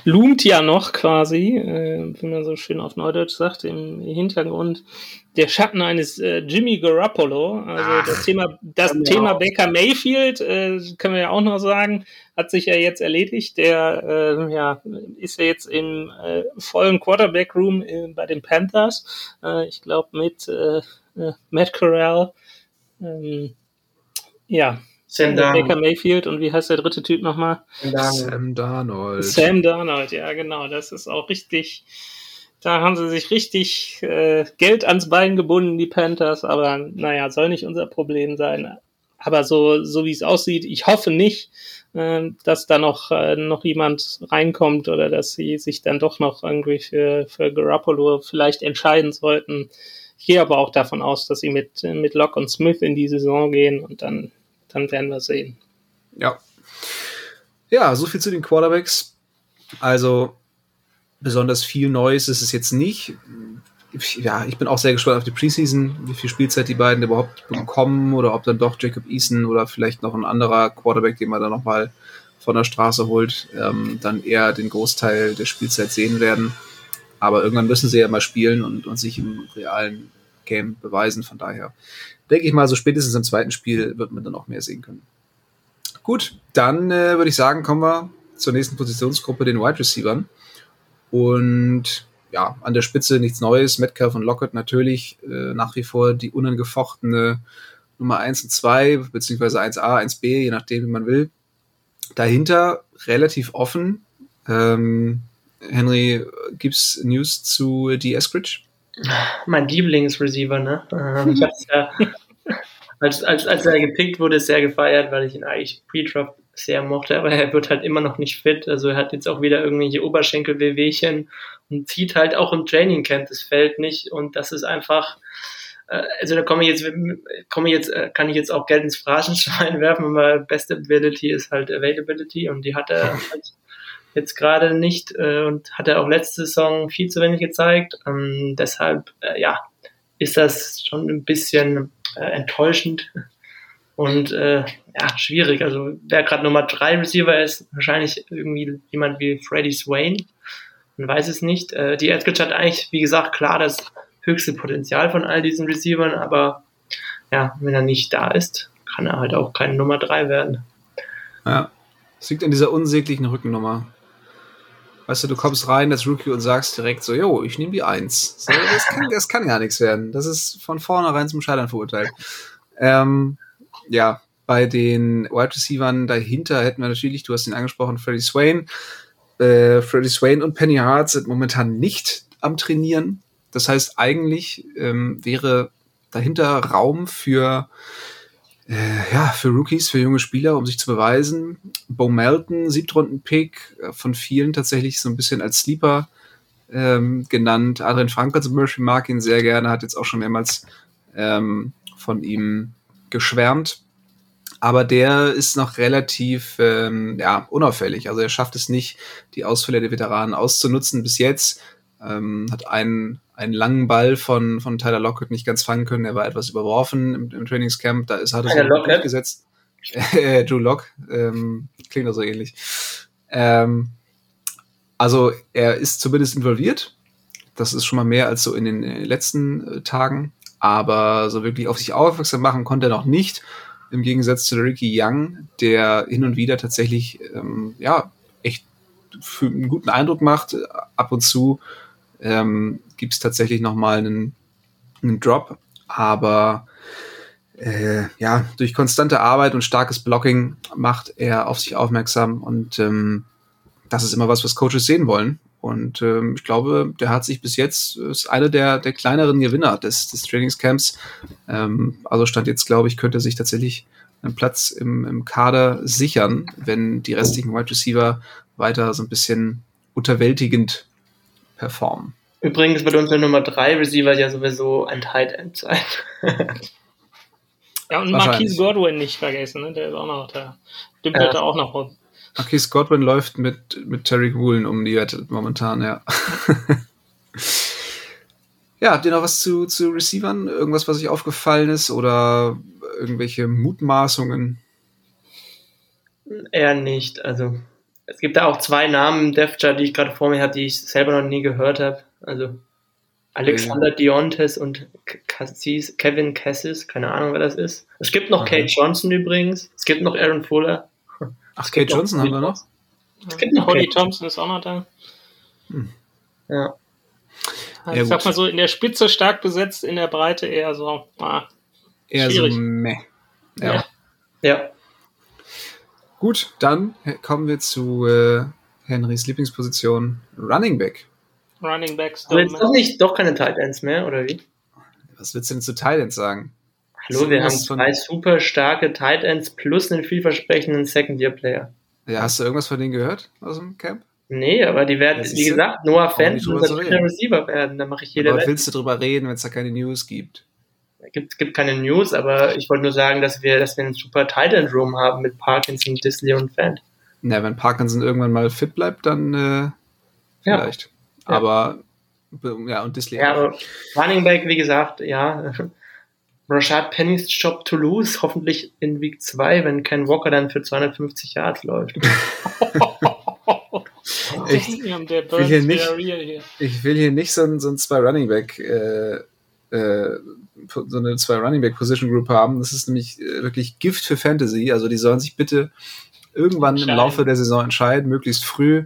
loomt ja noch quasi, äh, wie man so schön auf Neudeutsch sagt, im Hintergrund der Schatten eines äh, Jimmy Garoppolo. Also Ach, das Thema, das Thema Baker Mayfield, äh, können wir ja auch noch sagen, hat sich ja jetzt erledigt. Der äh, ja, ist ja jetzt im äh, vollen Quarterback-Room äh, bei den Panthers. Äh, ich glaube mit äh, äh, Matt Corral. Ähm, ja, Sam Darnold. Baker Mayfield und wie heißt der dritte Typ nochmal? Sam Darnold. Sam Darnold, ja genau. Das ist auch richtig. Da haben sie sich richtig äh, Geld ans Bein gebunden, die Panthers. Aber naja, soll nicht unser Problem sein. Aber so, so wie es aussieht, ich hoffe nicht, äh, dass da noch, äh, noch jemand reinkommt oder dass sie sich dann doch noch irgendwie für, für Garoppolo vielleicht entscheiden sollten. Ich gehe aber auch davon aus, dass sie mit, mit Locke und Smith in die Saison gehen und dann dann werden wir sehen. Ja. Ja, so viel zu den Quarterbacks. Also besonders viel Neues ist es jetzt nicht. Ja, ich bin auch sehr gespannt auf die Preseason, wie viel Spielzeit die beiden überhaupt bekommen oder ob dann doch Jacob Eason oder vielleicht noch ein anderer Quarterback, den man dann nochmal von der Straße holt, ähm, dann eher den Großteil der Spielzeit sehen werden. Aber irgendwann müssen sie ja mal spielen und, und sich im realen Game beweisen. Von daher denke ich mal, so spätestens im zweiten Spiel wird man dann auch mehr sehen können. Gut, dann äh, würde ich sagen, kommen wir zur nächsten Positionsgruppe, den Wide Receivers. Und ja, an der Spitze nichts Neues. Metcalf und Lockett natürlich äh, nach wie vor die unangefochtene Nummer 1 und 2, beziehungsweise 1a, 1b, je nachdem, wie man will. Dahinter relativ offen. Ähm, Henry, gibt's News zu D. Eskridge? Mein Lieblingsreceiver, ne? Ähm, ja, als, als, als er gepickt wurde, sehr gefeiert, weil ich ihn eigentlich pre-Draft sehr mochte, aber er wird halt immer noch nicht fit. Also er hat jetzt auch wieder irgendwelche Oberschenkel-Wehwehchen und zieht halt auch im Training Camp das Feld nicht und das ist einfach, äh, also da komme ich jetzt, komme ich jetzt, äh, kann ich jetzt auch Geld ins Phrasenschwein werfen, aber Best Ability ist halt Availability und die hat er halt jetzt gerade nicht äh, und hat er auch letzte Saison viel zu wenig gezeigt. Ähm, deshalb, äh, ja, ist das schon ein bisschen äh, enttäuschend und äh, ja, schwierig. Also wer gerade Nummer drei Receiver ist, wahrscheinlich irgendwie jemand wie Freddie Swain. Man weiß es nicht. Äh, die Edgridge hat eigentlich, wie gesagt, klar das höchste Potenzial von all diesen Receivern, aber ja, wenn er nicht da ist, kann er halt auch keine Nummer drei werden. Ja, es liegt an dieser unsäglichen Rückennummer. Weißt du, du kommst rein als Rookie und sagst direkt so, yo, ich nehme die Eins. So, das, kann, das kann gar nichts werden. Das ist von vornherein zum Scheitern verurteilt. Ähm, ja, bei den Wide Receivers dahinter hätten wir natürlich, du hast ihn angesprochen, Freddie Swain. Äh, Freddie Swain und Penny Hart sind momentan nicht am Trainieren. Das heißt, eigentlich ähm, wäre dahinter Raum für ja, für Rookies, für junge Spieler, um sich zu beweisen. Bo Melton, Siebtrunden-Pick, äh, von vielen tatsächlich so ein bisschen als Sleeper ähm, genannt. Adrian Frankel zum Beispiel mag ihn sehr gerne, hat jetzt auch schon mehrmals ähm, von ihm geschwärmt. Aber der ist noch relativ ähm, ja, unauffällig. Also er schafft es nicht, die Ausfälle der Veteranen auszunutzen bis jetzt. Ähm, hat einen einen langen Ball von, von Tyler Lockett nicht ganz fangen können. Er war etwas überworfen im, im Trainingscamp. Da ist, hat er so durchgesetzt. Äh, Drew Lock, ähm, klingt doch so ähnlich. Ähm, also er ist zumindest involviert. Das ist schon mal mehr als so in den äh, letzten äh, Tagen. Aber so wirklich auf sich aufmerksam machen konnte er noch nicht. Im Gegensatz zu Ricky Young, der hin und wieder tatsächlich ähm, ja echt für einen guten Eindruck macht. Ab und zu ähm, gibt es tatsächlich nochmal einen, einen Drop. Aber äh, ja, durch konstante Arbeit und starkes Blocking macht er auf sich aufmerksam und ähm, das ist immer was, was Coaches sehen wollen. Und ähm, ich glaube, der hat sich bis jetzt, ist einer der, der kleineren Gewinner des, des Trainingscamps. Ähm, also stand jetzt, glaube ich, könnte sich tatsächlich einen Platz im, im Kader sichern, wenn die restlichen Wide Receiver weiter so ein bisschen unterwältigend performen. Übrigens wird unser Nummer 3 Receiver ja sowieso ein Tight End sein. ja, und Marquise Godwin nicht vergessen, ne? der ist auch noch da. Dümpelt ja. auch noch rum. Marquise Godwin läuft mit, mit Terry Woolen um die Wette momentan, ja. ja, habt ihr noch was zu, zu Receivern? Irgendwas, was euch aufgefallen ist oder irgendwelche Mutmaßungen? Eher nicht. Also es gibt da auch zwei Namen im Def die ich gerade vor mir habe, die ich selber noch nie gehört habe. Also Alexander ja. Diontes und Cassis, Kevin Cassis, keine Ahnung, wer das ist. Es gibt noch Kate Johnson übrigens. Es gibt noch Aaron Fuller. Ach, Kate Johnson haben wir noch? Es gibt noch Holly Thompson ist auch noch da. Hm. Ja. Also ja, ich sag mal so, in der Spitze stark besetzt, in der Breite eher so. Ah, eher schwierig. so meh. Ja. ja. ja. Gut, dann kommen wir zu äh, Henrys Lieblingsposition, Running Back. Running Backs. Aber jetzt doch nicht, doch keine Tight Ends mehr, oder wie? Was willst du denn zu Tight Ends sagen? Hallo, wir haben zwei super starke Tight Ends plus einen vielversprechenden Second-Year-Player. Ja, hast du irgendwas von denen gehört aus dem Camp? Nee, aber die werden, wie gesagt, Noah Fan unser Receiver werden. Da mache ich jede Aber willst du drüber reden, wenn es da keine News gibt? Gibt, gibt keine News, aber ich wollte nur sagen, dass wir, dass wir einen super Tight Room haben mit Parkinson, Disley und Fan. Na, wenn Parkinson irgendwann mal fit bleibt, dann äh, vielleicht. Ja. Aber ja, und Disley. Ja, aber Running Back, wie gesagt, ja. Rashad Penny's Job to lose, hoffentlich in Week 2, wenn Ken Walker dann für 250 Yards läuft. ich, will hier nicht, ich will hier nicht so ein, so ein zwei Running Back äh, äh, so eine zwei Running Back Position Group haben. Das ist nämlich äh, wirklich Gift für Fantasy. Also die sollen sich bitte irgendwann im Laufe der Saison entscheiden, möglichst früh.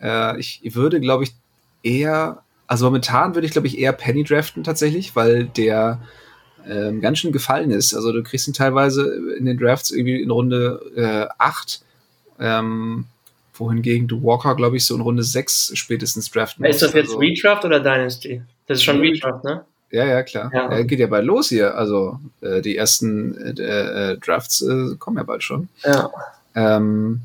Äh, ich würde, glaube ich, eher, also momentan würde ich, glaube ich, eher Penny draften tatsächlich, weil der ähm, ganz schön gefallen ist. Also du kriegst ihn teilweise in den Drafts irgendwie in Runde äh, 8. Ähm, wohingegen du Walker, glaube ich, so in Runde 6 spätestens draften musst. Ist das jetzt also, Redraft oder Dynasty? Das ist schon Redraft, ne? Ja, ja, klar. Ja. ja. geht ja bald los hier. Also äh, die ersten äh, äh, Drafts äh, kommen ja bald schon. Ja. Ähm,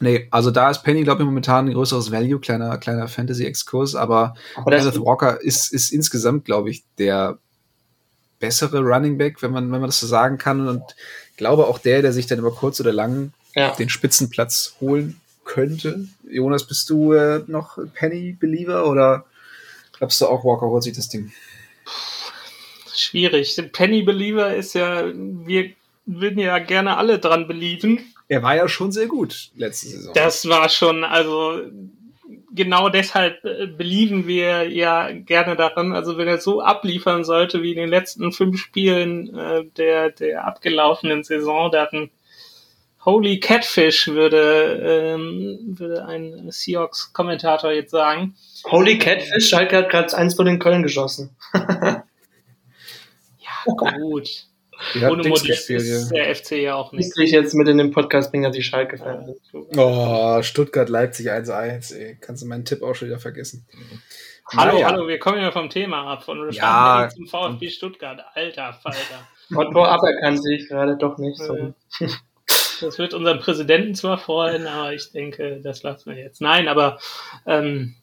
nee, also da ist Penny, glaube ich, momentan ein größeres Value, kleiner, kleiner Fantasy-Exkurs, aber, aber Kenneth Walker ist, ist insgesamt, glaube ich, der bessere Running Back, wenn man, wenn man das so sagen kann. Und glaube auch der, der sich dann über kurz oder lang ja. den Spitzenplatz holen könnte. Jonas, bist du äh, noch Penny-Believer oder glaubst du auch, Walker holt sich das Ding? Schwierig. Penny Believer ist ja, wir würden ja gerne alle dran belieben. Er war ja schon sehr gut letzte Saison. Das war schon, also genau deshalb äh, belieben wir ja gerne daran. Also wenn er so abliefern sollte wie in den letzten fünf Spielen äh, der, der abgelaufenen Saison, da hatten Holy Catfish würde, ähm, würde ein Seahawks-Kommentator jetzt sagen. Holy Catfish, Schalke hat gerade eins von den Köln geschossen. Gut. Ohne Modis ist der FC ja auch nicht. Ich jetzt mit in den Podcast bringen, dass ich Schalke fan Oh, Stuttgart, Leipzig 1-1, ey. Kannst du meinen Tipp auch schon wieder vergessen. Hallo, naja. hallo, wir kommen ja vom Thema ab. Von ja. zum VfB Stuttgart. Alter Falter. Motto aberkannt sehe ich gerade doch nicht so. Das wird unseren Präsidenten zwar freuen, aber ich denke, das lassen wir jetzt. Nein, aber ähm,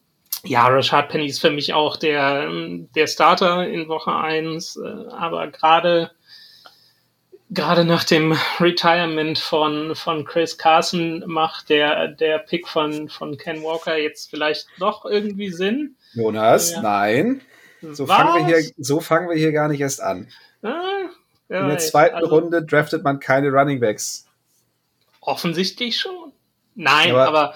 ja, Rashad Penny ist für mich auch der, der Starter in Woche 1, äh, aber gerade gerade nach dem Retirement von, von Chris Carson macht der, der Pick von, von Ken Walker jetzt vielleicht doch irgendwie Sinn. Jonas, ja. nein. So fangen, wir hier, so fangen wir hier gar nicht erst an. Ah, ja, In der zweiten also, Runde draftet man keine Running Backs. Offensichtlich schon. Nein, aber, aber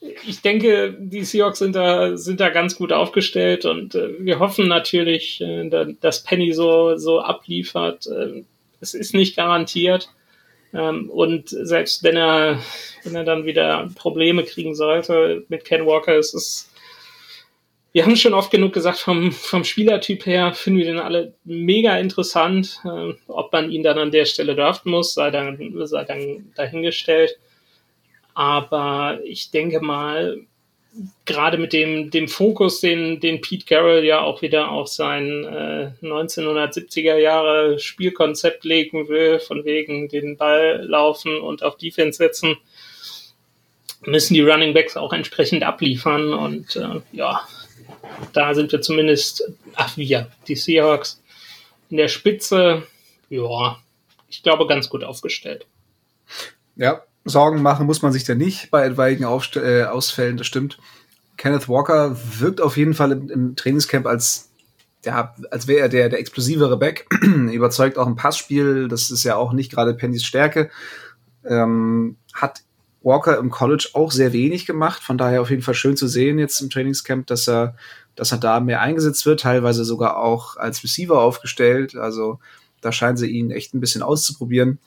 ich denke, die Seahawks sind da, sind da ganz gut aufgestellt und äh, wir hoffen natürlich, äh, dass Penny so, so abliefert. Äh, es ist nicht garantiert. Ähm, und selbst wenn er, wenn er dann wieder Probleme kriegen sollte mit Ken Walker, ist es wir haben schon oft genug gesagt, vom, vom Spielertyp her finden wir den alle mega interessant. Äh, ob man ihn dann an der Stelle draften muss, sei dann, sei dann dahingestellt. Aber ich denke mal, gerade mit dem, dem Fokus, den, den Pete Carroll ja auch wieder auf sein äh, 1970er Jahre Spielkonzept legen will, von wegen den Ball laufen und auf Defense setzen, müssen die Running Backs auch entsprechend abliefern. Und äh, ja, da sind wir zumindest, ach wir, die Seahawks in der Spitze, ja, ich glaube, ganz gut aufgestellt. Ja, Sorgen machen muss man sich da nicht bei etwaigen Aufst äh, Ausfällen, das stimmt. Kenneth Walker wirkt auf jeden Fall im, im Trainingscamp als, ja, als wäre er der, der explosivere Back. Überzeugt auch im Passspiel, das ist ja auch nicht gerade Pennys Stärke. Ähm, hat Walker im College auch sehr wenig gemacht, von daher auf jeden Fall schön zu sehen jetzt im Trainingscamp, dass er, dass er da mehr eingesetzt wird, teilweise sogar auch als Receiver aufgestellt. Also da scheinen sie ihn echt ein bisschen auszuprobieren.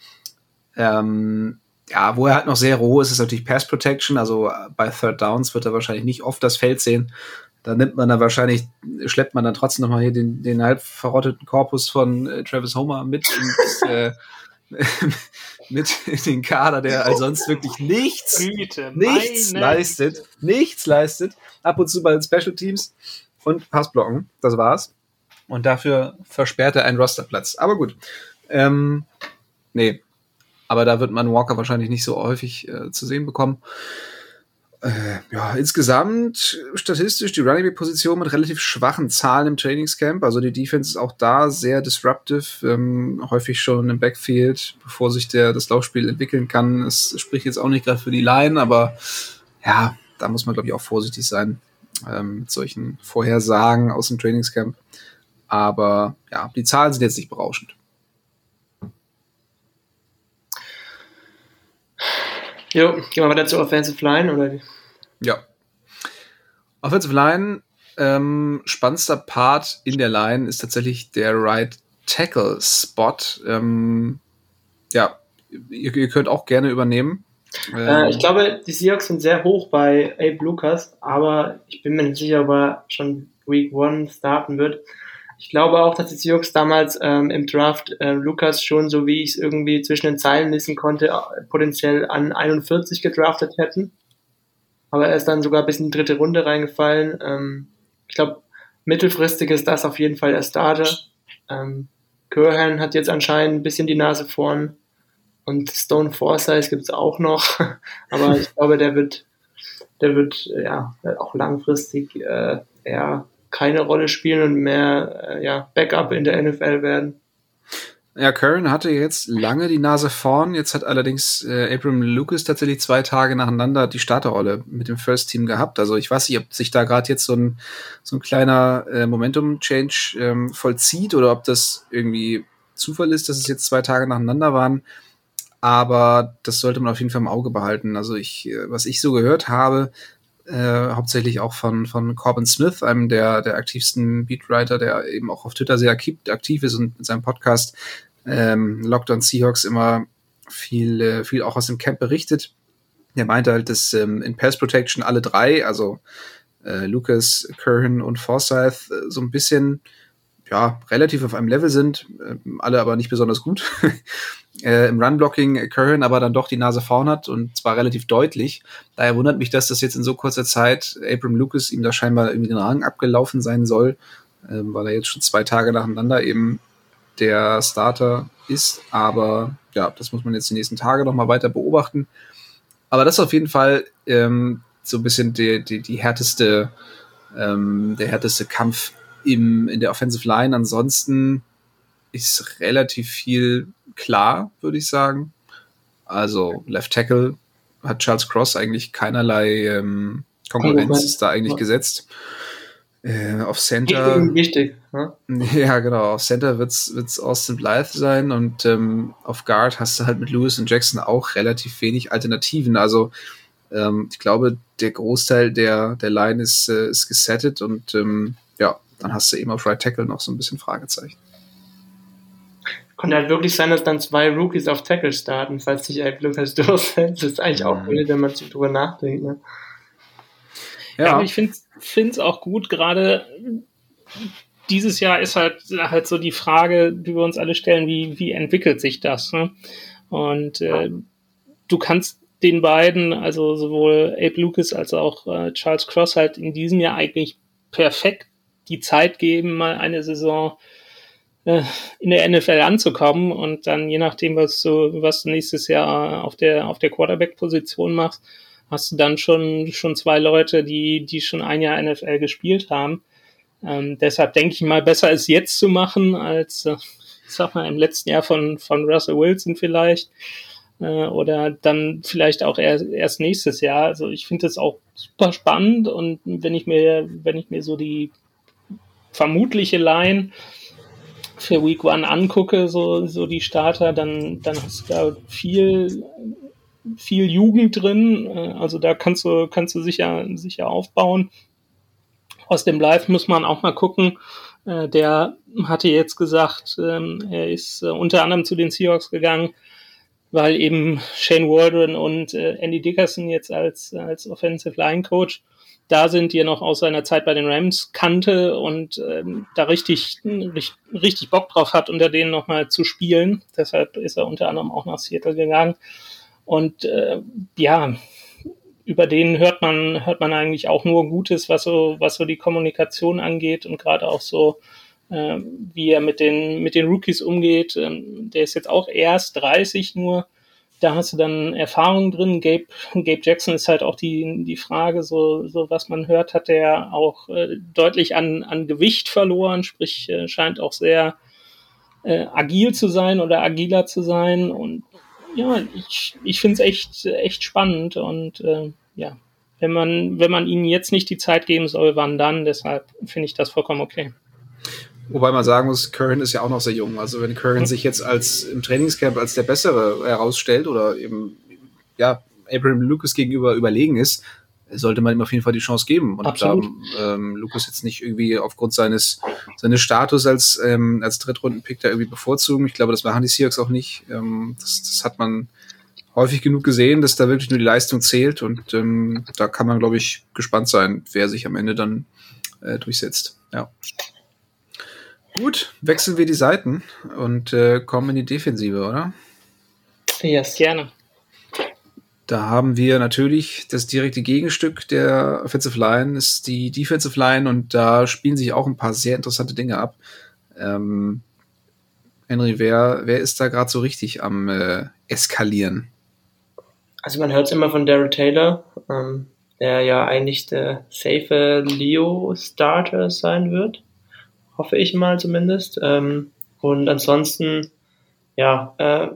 Ähm, ja, wo er halt noch sehr roh ist, ist natürlich Pass Protection. Also äh, bei Third Downs wird er wahrscheinlich nicht oft das Feld sehen. Da nimmt man dann wahrscheinlich, schleppt man dann trotzdem nochmal hier den, den halb verrotteten Korpus von äh, Travis Homer mit ins, äh, mit in den Kader, der als sonst wirklich nichts, Güte, nichts leistet. Nichts leistet. Ab und zu bei den Special Teams und Passblocken. Das war's. Und dafür versperrt er einen Rosterplatz. Aber gut. Ähm, nee, aber da wird man Walker wahrscheinlich nicht so häufig äh, zu sehen bekommen. Äh, ja, insgesamt statistisch die Running Position mit relativ schwachen Zahlen im Trainingscamp. Also die Defense ist auch da sehr disruptive, ähm, häufig schon im Backfield, bevor sich der das Laufspiel entwickeln kann. Es spricht jetzt auch nicht gerade für die Line, aber ja, da muss man glaube ich auch vorsichtig sein ähm, mit solchen Vorhersagen aus dem Trainingscamp. Aber ja, die Zahlen sind jetzt nicht berauschend. Jo, gehen wir weiter zur Offensive Line, oder? Ja. Offensive Line, ähm, spannendster Part in der Line ist tatsächlich der Right Tackle Spot. Ähm, ja, ihr, ihr, könnt auch gerne übernehmen. Äh, ich glaube, die Seahawks sind sehr hoch bei Abe Lucas, aber ich bin mir nicht sicher, ob er schon Week 1 starten wird. Ich glaube auch, dass die Seahawks damals ähm, im Draft äh, Lukas schon, so wie ich es irgendwie zwischen den Zeilen lesen konnte, äh, potenziell an 41 gedraftet hätten. Aber er ist dann sogar bis in die dritte Runde reingefallen. Ähm, ich glaube, mittelfristig ist das auf jeden Fall der Starter. Ähm, Curhan hat jetzt anscheinend ein bisschen die Nase vorn. Und Stone Forsyth gibt es auch noch. Aber ich glaube, der wird, der wird ja auch langfristig äh, eher keine Rolle spielen und mehr äh, ja, Backup in der NFL werden. Ja, Curran hatte jetzt lange die Nase vorn. Jetzt hat allerdings äh, Abram Lucas tatsächlich zwei Tage nacheinander die Starterrolle mit dem First Team gehabt. Also ich weiß nicht, ob sich da gerade jetzt so ein, so ein kleiner äh, Momentum-Change ähm, vollzieht oder ob das irgendwie Zufall ist, dass es jetzt zwei Tage nacheinander waren. Aber das sollte man auf jeden Fall im Auge behalten. Also ich, äh, was ich so gehört habe, äh, hauptsächlich auch von, von Corbin Smith, einem der, der aktivsten Beatwriter, der eben auch auf Twitter sehr aktiv ist und in seinem Podcast ähm, Lockdown Seahawks immer viel, äh, viel auch aus dem Camp berichtet. Der meinte halt, dass ähm, in Pass Protection alle drei, also äh, Lucas, Curran und Forsyth, äh, so ein bisschen ja, relativ auf einem Level sind, äh, alle aber nicht besonders gut. äh, Im Run-Blocking Curran aber dann doch die Nase vorn hat und zwar relativ deutlich. Daher wundert mich, dass das jetzt in so kurzer Zeit Abram Lucas ihm da scheinbar irgendwie den Rang abgelaufen sein soll, äh, weil er jetzt schon zwei Tage nacheinander eben der Starter ist. Aber ja, das muss man jetzt die nächsten Tage noch mal weiter beobachten. Aber das ist auf jeden Fall ähm, so ein bisschen die, die, die härteste, ähm, der härteste Kampf im, in der Offensive Line. Ansonsten ist relativ viel klar, würde ich sagen. Also Left Tackle hat Charles Cross eigentlich keinerlei ähm, Konkurrenz ist da eigentlich gesetzt. Äh, auf Center. Wichtig, ne? Ja, genau. Auf Center wird's wird's Austin Blythe sein und ähm, auf Guard hast du halt mit Lewis und Jackson auch relativ wenig Alternativen. Also ähm, ich glaube, der Großteil der, der Line ist, äh, ist gesettet und ähm, ja, dann hast du eben auf Right Tackle noch so ein bisschen Fragezeichen. Konnte halt wirklich sein, dass dann zwei Rookies auf Tackle starten, falls sich Ed Lucas durchsetzt. Das ist eigentlich auch blöd, wenn man drüber nachdenkt. Ne? Ja. ja, aber ich finde es auch gut, gerade dieses Jahr ist halt, halt so die Frage, die wir uns alle stellen, wie, wie entwickelt sich das? Ne? Und äh, du kannst den beiden, also sowohl Abe Lucas als auch äh, Charles Cross, halt in diesem Jahr eigentlich perfekt die Zeit geben, mal eine Saison äh, in der NFL anzukommen und dann je nachdem, was du, was du nächstes Jahr auf der, auf der Quarterback-Position machst, hast du dann schon, schon zwei Leute, die, die schon ein Jahr NFL gespielt haben. Ähm, deshalb denke ich mal, besser ist jetzt zu machen, als, äh, sag mal, im letzten Jahr von, von Russell Wilson vielleicht. Äh, oder dann vielleicht auch erst, erst nächstes Jahr. Also ich finde das auch super spannend und wenn ich mir, wenn ich mir so die vermutliche Line für Week One angucke, so, so die Starter, dann, dann hast du da viel, viel Jugend drin. Äh, also da kannst du, kannst du sicher, sicher aufbauen. Aus dem Live muss man auch mal gucken. Äh, der hatte jetzt gesagt, ähm, er ist unter anderem zu den Seahawks gegangen, weil eben Shane Waldron und äh, Andy Dickerson jetzt als, als Offensive Line Coach da sind, die er noch aus seiner Zeit bei den Rams kannte und ähm, da richtig, richtig, richtig Bock drauf hat, unter denen nochmal zu spielen. Deshalb ist er unter anderem auch nach Seattle gegangen. Und äh, ja, über den hört man, hört man eigentlich auch nur Gutes, was so, was so die Kommunikation angeht und gerade auch so äh, wie er mit den, mit den Rookies umgeht. Ähm, der ist jetzt auch erst 30 nur. Da hast du dann Erfahrung drin. Gabe, Gabe Jackson ist halt auch die, die Frage, so, so was man hört, hat er auch äh, deutlich an, an Gewicht verloren, sprich äh, scheint auch sehr äh, agil zu sein oder agiler zu sein. Und ja, ich, ich finde es echt, echt spannend und äh, ja, wenn man, wenn man ihnen jetzt nicht die Zeit geben soll, wann dann? Deshalb finde ich das vollkommen okay. Wobei man sagen muss, Curran ist ja auch noch sehr jung. Also wenn Curran sich jetzt als im Trainingscamp als der Bessere herausstellt oder eben ja Abraham Lucas gegenüber überlegen ist, sollte man ihm auf jeden Fall die Chance geben. Und Absolut. da ähm, Lucas jetzt nicht irgendwie aufgrund seines seines Status als als, als Drittrundenpick da irgendwie bevorzugen. Ich glaube, das machen die Seahawks auch nicht. Ähm, das, das hat man häufig genug gesehen, dass da wirklich nur die Leistung zählt. Und ähm, da kann man, glaube ich, gespannt sein, wer sich am Ende dann äh, durchsetzt. Ja. Gut, wechseln wir die Seiten und äh, kommen in die Defensive, oder? Yes, gerne. Da haben wir natürlich das direkte Gegenstück der Offensive Line, ist die Defensive Line und da spielen sich auch ein paar sehr interessante Dinge ab. Ähm, Henry, wer, wer ist da gerade so richtig am äh, Eskalieren? Also man hört es immer von Daryl Taylor, ähm, der ja eigentlich der safe Leo-Starter sein wird hoffe ich mal zumindest. Ähm, und ansonsten, ja, äh,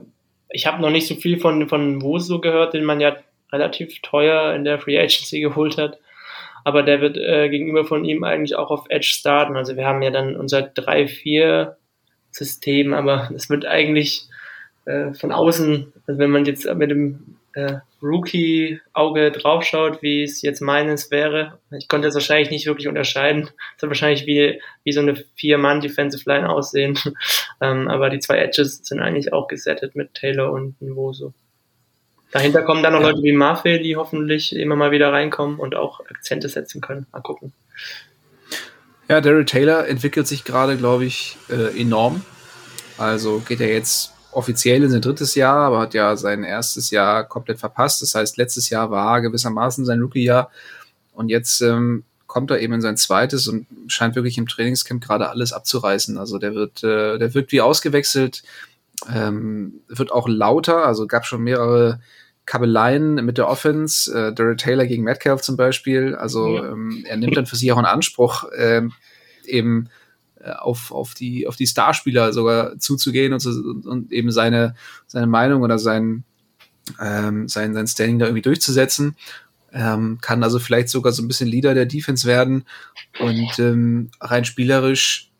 ich habe noch nicht so viel von, von Woso gehört, den man ja relativ teuer in der Free Agency geholt hat. Aber der wird äh, gegenüber von ihm eigentlich auch auf Edge starten. Also wir haben ja dann unser 3-4-System, aber es wird eigentlich äh, von außen, also wenn man jetzt mit dem äh, Rookie-Auge draufschaut, wie es jetzt meines wäre. Ich konnte es wahrscheinlich nicht wirklich unterscheiden. Es wird wahrscheinlich wie, wie so eine Vier-Mann-Defensive Line aussehen. ähm, aber die zwei Edges sind eigentlich auch gesettet mit Taylor und Nwoso. Dahinter kommen dann noch ja. Leute wie Marfil, die hoffentlich immer mal wieder reinkommen und auch Akzente setzen können. Mal gucken. Ja, Daryl Taylor entwickelt sich gerade, glaube ich, äh, enorm. Also geht er jetzt offiziell in sein drittes Jahr, aber hat ja sein erstes Jahr komplett verpasst. Das heißt, letztes Jahr war gewissermaßen sein Rookie-Jahr und jetzt ähm, kommt er eben in sein zweites und scheint wirklich im Trainingscamp gerade alles abzureißen. Also der wird, äh, der wird wie ausgewechselt, ähm, wird auch lauter, also gab schon mehrere Kabeleien mit der Offense, äh, Daryl Taylor gegen Metcalf zum Beispiel. Also ja. ähm, er nimmt dann für sich auch einen Anspruch, äh, eben auf, auf die, auf die Starspieler sogar zuzugehen und, zu, und eben seine, seine Meinung oder sein, ähm, sein, sein Standing da irgendwie durchzusetzen. Ähm, kann also vielleicht sogar so ein bisschen Leader der Defense werden und ähm, rein spielerisch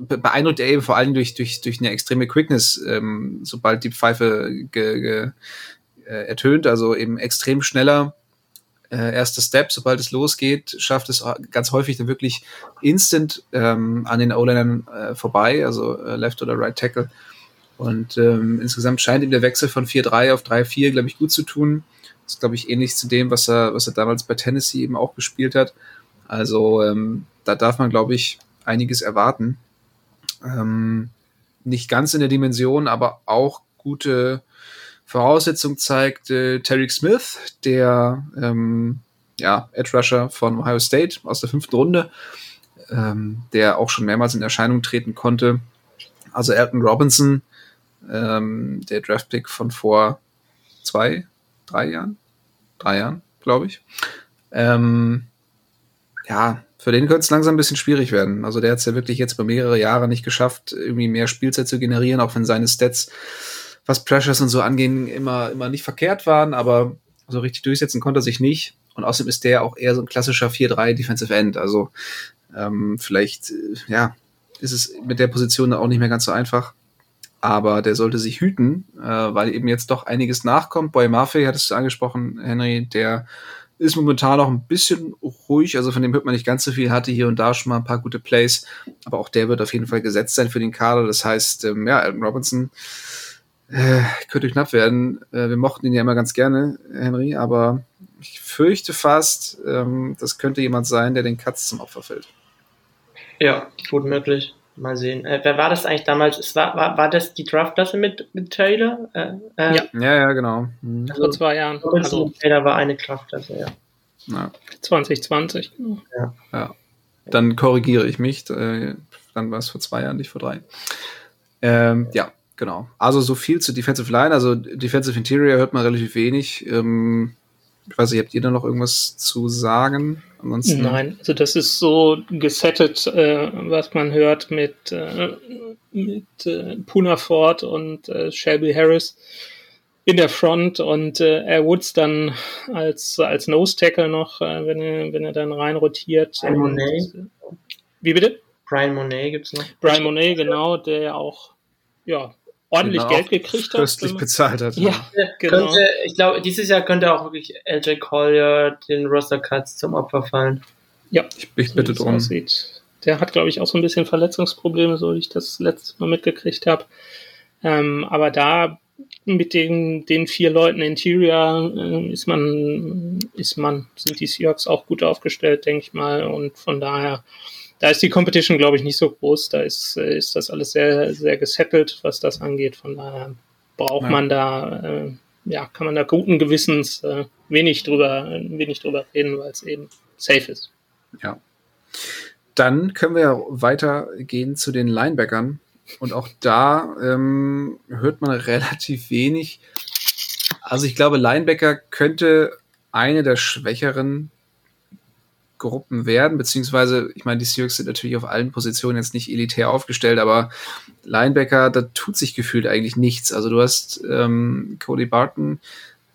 beeindruckt er eben vor allem durch, durch, durch eine extreme Quickness, ähm, sobald die Pfeife ge, ge, äh, ertönt, also eben extrem schneller, äh, erster Step, sobald es losgeht, schafft es ganz häufig dann wirklich instant ähm, an den O-Linern äh, vorbei, also äh, Left oder Right Tackle. Und ähm, insgesamt scheint ihm der Wechsel von 4-3 auf 3-4, glaube ich, gut zu tun. Das ist, glaube ich, ähnlich zu dem, was er, was er damals bei Tennessee eben auch gespielt hat. Also ähm, da darf man, glaube ich, einiges erwarten. Ähm, nicht ganz in der Dimension, aber auch gute Voraussetzung zeigt äh, Terry Smith, der ähm, ja, Edge Rusher von Ohio State aus der fünften Runde, ähm, der auch schon mehrmals in Erscheinung treten konnte. Also Elton Robinson, ähm, der Draftpick von vor zwei, drei Jahren, drei Jahren, glaube ich. Ähm, ja, für den könnte es langsam ein bisschen schwierig werden. Also der hat es ja wirklich jetzt bei mehrere Jahre nicht geschafft, irgendwie mehr Spielzeit zu generieren, auch wenn seine Stats, was Pressures und so angehen, immer, immer nicht verkehrt waren, aber so richtig durchsetzen konnte er sich nicht. Und außerdem ist der auch eher so ein klassischer 4-3 Defensive End. Also ähm, vielleicht, äh, ja, ist es mit der Position auch nicht mehr ganz so einfach. Aber der sollte sich hüten, äh, weil eben jetzt doch einiges nachkommt. Boy Murphy hat es angesprochen, Henry, der ist momentan noch ein bisschen ruhig, also von dem hört man nicht ganz so viel, hatte hier und da schon mal ein paar gute Plays, aber auch der wird auf jeden Fall gesetzt sein für den Kader. Das heißt, ähm, ja, Alton Robinson äh, könnte knapp werden. Äh, wir mochten ihn ja immer ganz gerne, Henry, aber ich fürchte fast, ähm, das könnte jemand sein, der den Cuts zum Opfer fällt. Ja, gut möglich. Mal sehen. Äh, wer war das eigentlich damals? Es war, war, war das die Draftklasse mit, mit Taylor? Äh, äh, ja. ja, ja, genau. Mhm. Also, Vor zwei Jahren. Also, Taylor war eine Draftklasse, ja. ja. 2020. Ja. ja. Dann korrigiere ich mich. Äh, dann war es vor zwei Jahren, nicht vor drei. Ähm, ja, genau. Also so viel zu Defensive Line. Also Defensive Interior hört man relativ wenig. Ähm, ich weiß nicht, habt ihr da noch irgendwas zu sagen? Ansonsten Nein, also das ist so gesettet, äh, was man hört mit, äh, mit äh, Puna Ford und äh, Shelby Harris in der Front und äh, Air Woods dann als, als Nose Tackle noch, äh, wenn, er, wenn er dann rein rotiert. Brian Monet. Wie bitte? Brian Monet gibt es noch. Brian Monet, genau, der ja auch ja, ordentlich genau, Geld gekriegt hat. Köstlich bezahlt hat. Ja, ja. genau. Könnte, ich glaube, dieses Jahr könnte auch wirklich LJ Collier den Roster Cuts zum Opfer fallen. Ja, ich, ich bitte drum. Aussieht. Der hat, glaube ich, auch so ein bisschen Verletzungsprobleme, so wie ich das letzte Mal mitgekriegt habe. Ähm, aber da mit den, den vier Leuten Interior äh, ist man, ist man, sind die Seahawks auch gut aufgestellt, denke ich mal. Und von daher da ist die Competition, glaube ich, nicht so groß. Da ist, äh, ist das alles sehr, sehr gesettelt, was das angeht. Von daher braucht ja. man da, äh, ja, kann man da guten Gewissens äh, wenig drüber, wenig drüber reden, weil es eben safe ist. Ja. Dann können wir weitergehen zu den Linebackern. Und auch da ähm, hört man relativ wenig. Also ich glaube, Linebacker könnte eine der schwächeren Gruppen werden, beziehungsweise, ich meine, die Seahawks sind natürlich auf allen Positionen jetzt nicht elitär aufgestellt, aber Linebacker, da tut sich gefühlt eigentlich nichts. Also du hast ähm, Cody Barton,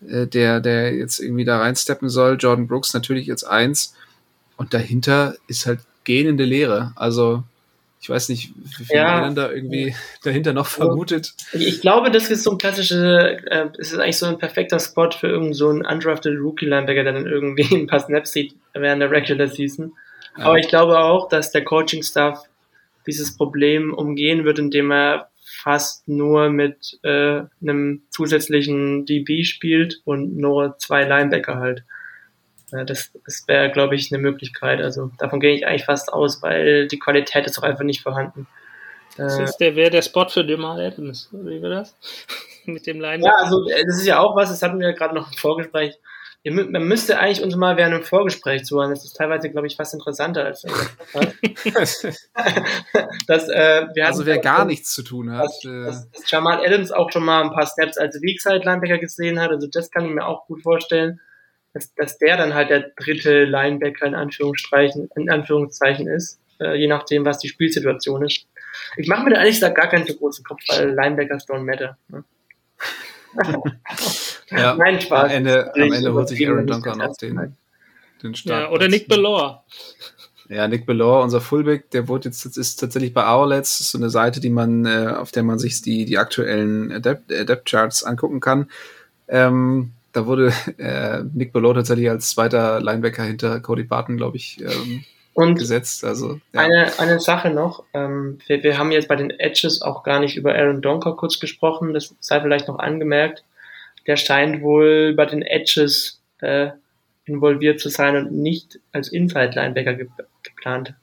äh, der, der jetzt irgendwie da reinsteppen soll, Jordan Brooks natürlich jetzt eins und dahinter ist halt gähnende Leere. Also ich weiß nicht, wie viel ja. man da irgendwie dahinter noch vermutet. Ich glaube, das ist so ein klassischer, äh, es ist eigentlich so ein perfekter Spot für irgendeinen so einen undrafted Rookie-Linebacker, der dann irgendwie ein paar Snaps sieht während der Regular Season. Ja. Aber ich glaube auch, dass der Coaching-Staff dieses Problem umgehen wird, indem er fast nur mit äh, einem zusätzlichen DB spielt und nur zwei Linebacker halt. Das, das wäre, glaube ich, eine Möglichkeit. Also davon gehe ich eigentlich fast aus, weil die Qualität ist auch einfach nicht vorhanden. Das ist der, wäre der Spot für Jamal Adams. Wie war das? Mit dem Line. Ja, also äh, das ist ja auch was, das hatten wir gerade noch im Vorgespräch. Man müsste eigentlich uns mal während einem Vorgespräch zuhören. Das ist teilweise, glaube ich, fast interessanter als das. Äh, wir also wer gar nichts zu tun hat. Dass, äh, dass, dass Jamal Adams auch schon mal ein paar Steps als Weakside-Linebacker gesehen hat. Also das kann ich mir auch gut vorstellen dass, dass der dann halt der dritte Linebacker in Anführungszeichen, in Anführungszeichen ist, äh, je nachdem, was die Spielsituation ist. Ich mache mir da ehrlich gesagt gar keinen so großen Kopf, weil Linebackers don't matter. Ne? ja, Nein, Spaß. Am Ende, am Ende holt sich Aaron Duncan noch den, den Start. Ja, oder Nick Bellore. Ja, Nick Bellore, unser Fullback, der wurde jetzt, ist tatsächlich bei Hourlets, so eine Seite, die man, äh, auf der man sich die, die aktuellen Depth, Depth Charts angucken kann. Ähm, da wurde äh, Nick Below tatsächlich als zweiter Linebacker hinter Cody Barton, glaube ich, ähm, und gesetzt. Also, ja. eine, eine Sache noch, ähm, wir, wir haben jetzt bei den Edges auch gar nicht über Aaron Donker kurz gesprochen, das sei vielleicht noch angemerkt. Der scheint wohl bei den Edges äh, involviert zu sein und nicht als Inside-Linebacker ge geplant.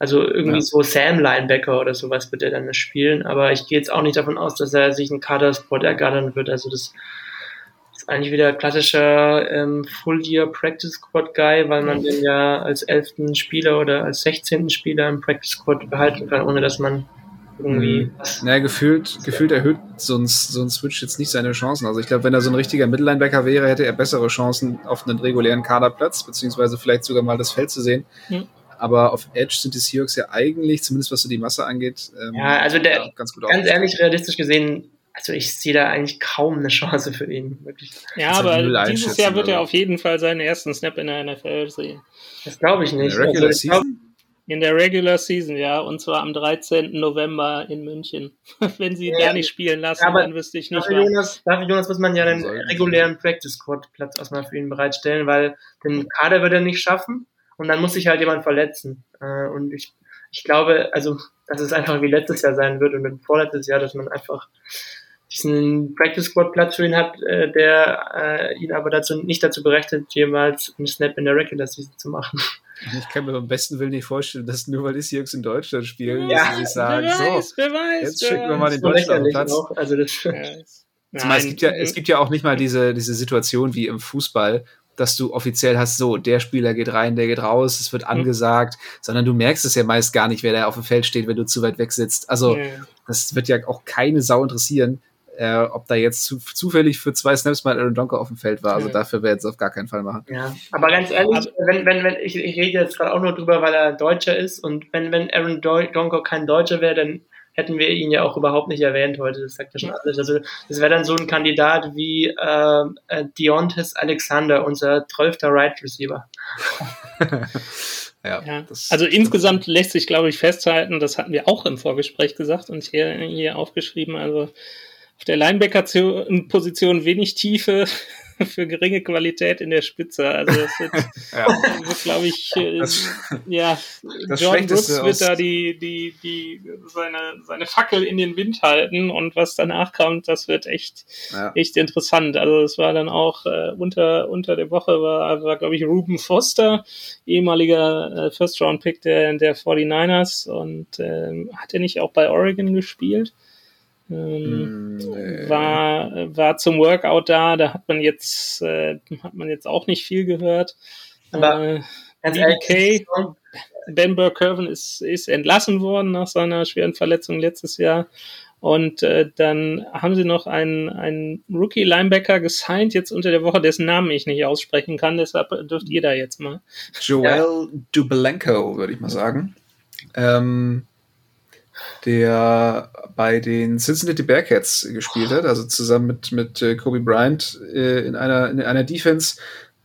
Also irgendwie ja. so Sam-Linebacker oder sowas wird er dann spielen, aber ich gehe jetzt auch nicht davon aus, dass er sich einen Kader-Spot ergattern wird. Also das eigentlich wieder klassischer ähm, Full-Year-Practice Squad Guy, weil man den ja als elften Spieler oder als sechzehnten Spieler im Practice Squad behalten kann, ohne dass man irgendwie. Mhm. Naja, gefühlt, gefühlt erhöht so ein, so ein Switch jetzt nicht seine Chancen. Also ich glaube, wenn er so ein richtiger Mittellinebacker wäre, hätte er bessere Chancen auf einen regulären Kaderplatz, beziehungsweise vielleicht sogar mal das Feld zu sehen. Mhm. Aber auf Edge sind die Seahawks ja eigentlich, zumindest was so die Masse angeht, ähm, ja, also der, ja, ganz, gut ganz ehrlich, realistisch gesehen, also ich sehe da eigentlich kaum eine Chance für ihn. Wirklich. Ja, aber dieses Jahr wird er auf jeden Fall seinen ersten Snap in der NFL sehen. Das glaube ich nicht. In der Regular also, Season? In der Regular Season, ja, und zwar am 13. November in München. Wenn sie ihn ja, da nicht spielen lassen, ja, dann wüsste ich nicht. Dafür Jonas, dafür Jonas muss man ja einen regulären Practice Squad Platz erstmal für ihn bereitstellen, weil den Kader wird er nicht schaffen und dann muss sich halt jemand verletzen. Äh, und ich, ich glaube, also, dass es einfach wie letztes Jahr sein wird und vorletztes Jahr, dass man einfach diesen Practice Squad Platz für ihn hat, äh, der äh, ihn aber dazu nicht dazu berechnet, jemals einen Snap in der Regular Season zu machen. Ich kann mir am besten Willen nicht vorstellen, dass nur weil die Seahawks in Deutschland spielen, ja, dass sie sich sagen, wer weiß, so, wer weiß, jetzt schicken wir mal den Deutschland Platz. Also das, ja. Zumal es gibt ja, es gibt ja auch nicht mal diese, diese Situation wie im Fußball, dass du offiziell hast, so, der Spieler geht rein, der geht raus, es wird mhm. angesagt, sondern du merkst es ja meist gar nicht, wer da auf dem Feld steht, wenn du zu weit weg sitzt. Also, ja. das wird ja auch keine Sau interessieren, äh, ob da jetzt zu, zufällig für zwei Snaps mal Aaron Donker auf dem Feld war. Also dafür wäre jetzt auf gar keinen Fall machen. Ja, aber ganz ehrlich, wenn, wenn, wenn, ich, ich rede jetzt gerade auch nur drüber, weil er Deutscher ist und wenn, wenn Aaron Donker kein Deutscher wäre, dann hätten wir ihn ja auch überhaupt nicht erwähnt heute. Das sagt ja schon alles. Also das wäre dann so ein Kandidat wie äh, äh Deontes Alexander, unser 12. Right Receiver. ja, ja. also insgesamt lässt sich, glaube ich, festhalten, das hatten wir auch im Vorgespräch gesagt und hier, hier aufgeschrieben, also auf der Linebacker-Position wenig Tiefe für geringe Qualität in der Spitze. Also das wird, ja. wird glaube ich, äh, das, ja, das John Brooks wird da die, die, die, seine, seine Fackel in den Wind halten und was danach kommt, das wird echt, ja. echt interessant. Also es war dann auch äh, unter, unter der Woche war, war glaube ich, Ruben Foster, ehemaliger äh, First-Round-Pick der, der 49ers und äh, hat er nicht auch bei Oregon gespielt? Ähm, nee. war, war zum Workout da, da hat man jetzt, äh, hat man jetzt auch nicht viel gehört. Aber äh, BBK, Ben Burkerven ist, ist entlassen worden nach seiner schweren Verletzung letztes Jahr. Und äh, dann haben sie noch einen, einen Rookie-Linebacker gesigned, jetzt unter der Woche, dessen Namen ich nicht aussprechen kann, deshalb dürft ihr da jetzt mal. Joel ja. Dubelenko, würde ich mal sagen. Ähm, der bei den Cincinnati Bearcats gespielt hat, also zusammen mit, mit äh, Kobe Bryant äh, in, einer, in einer Defense.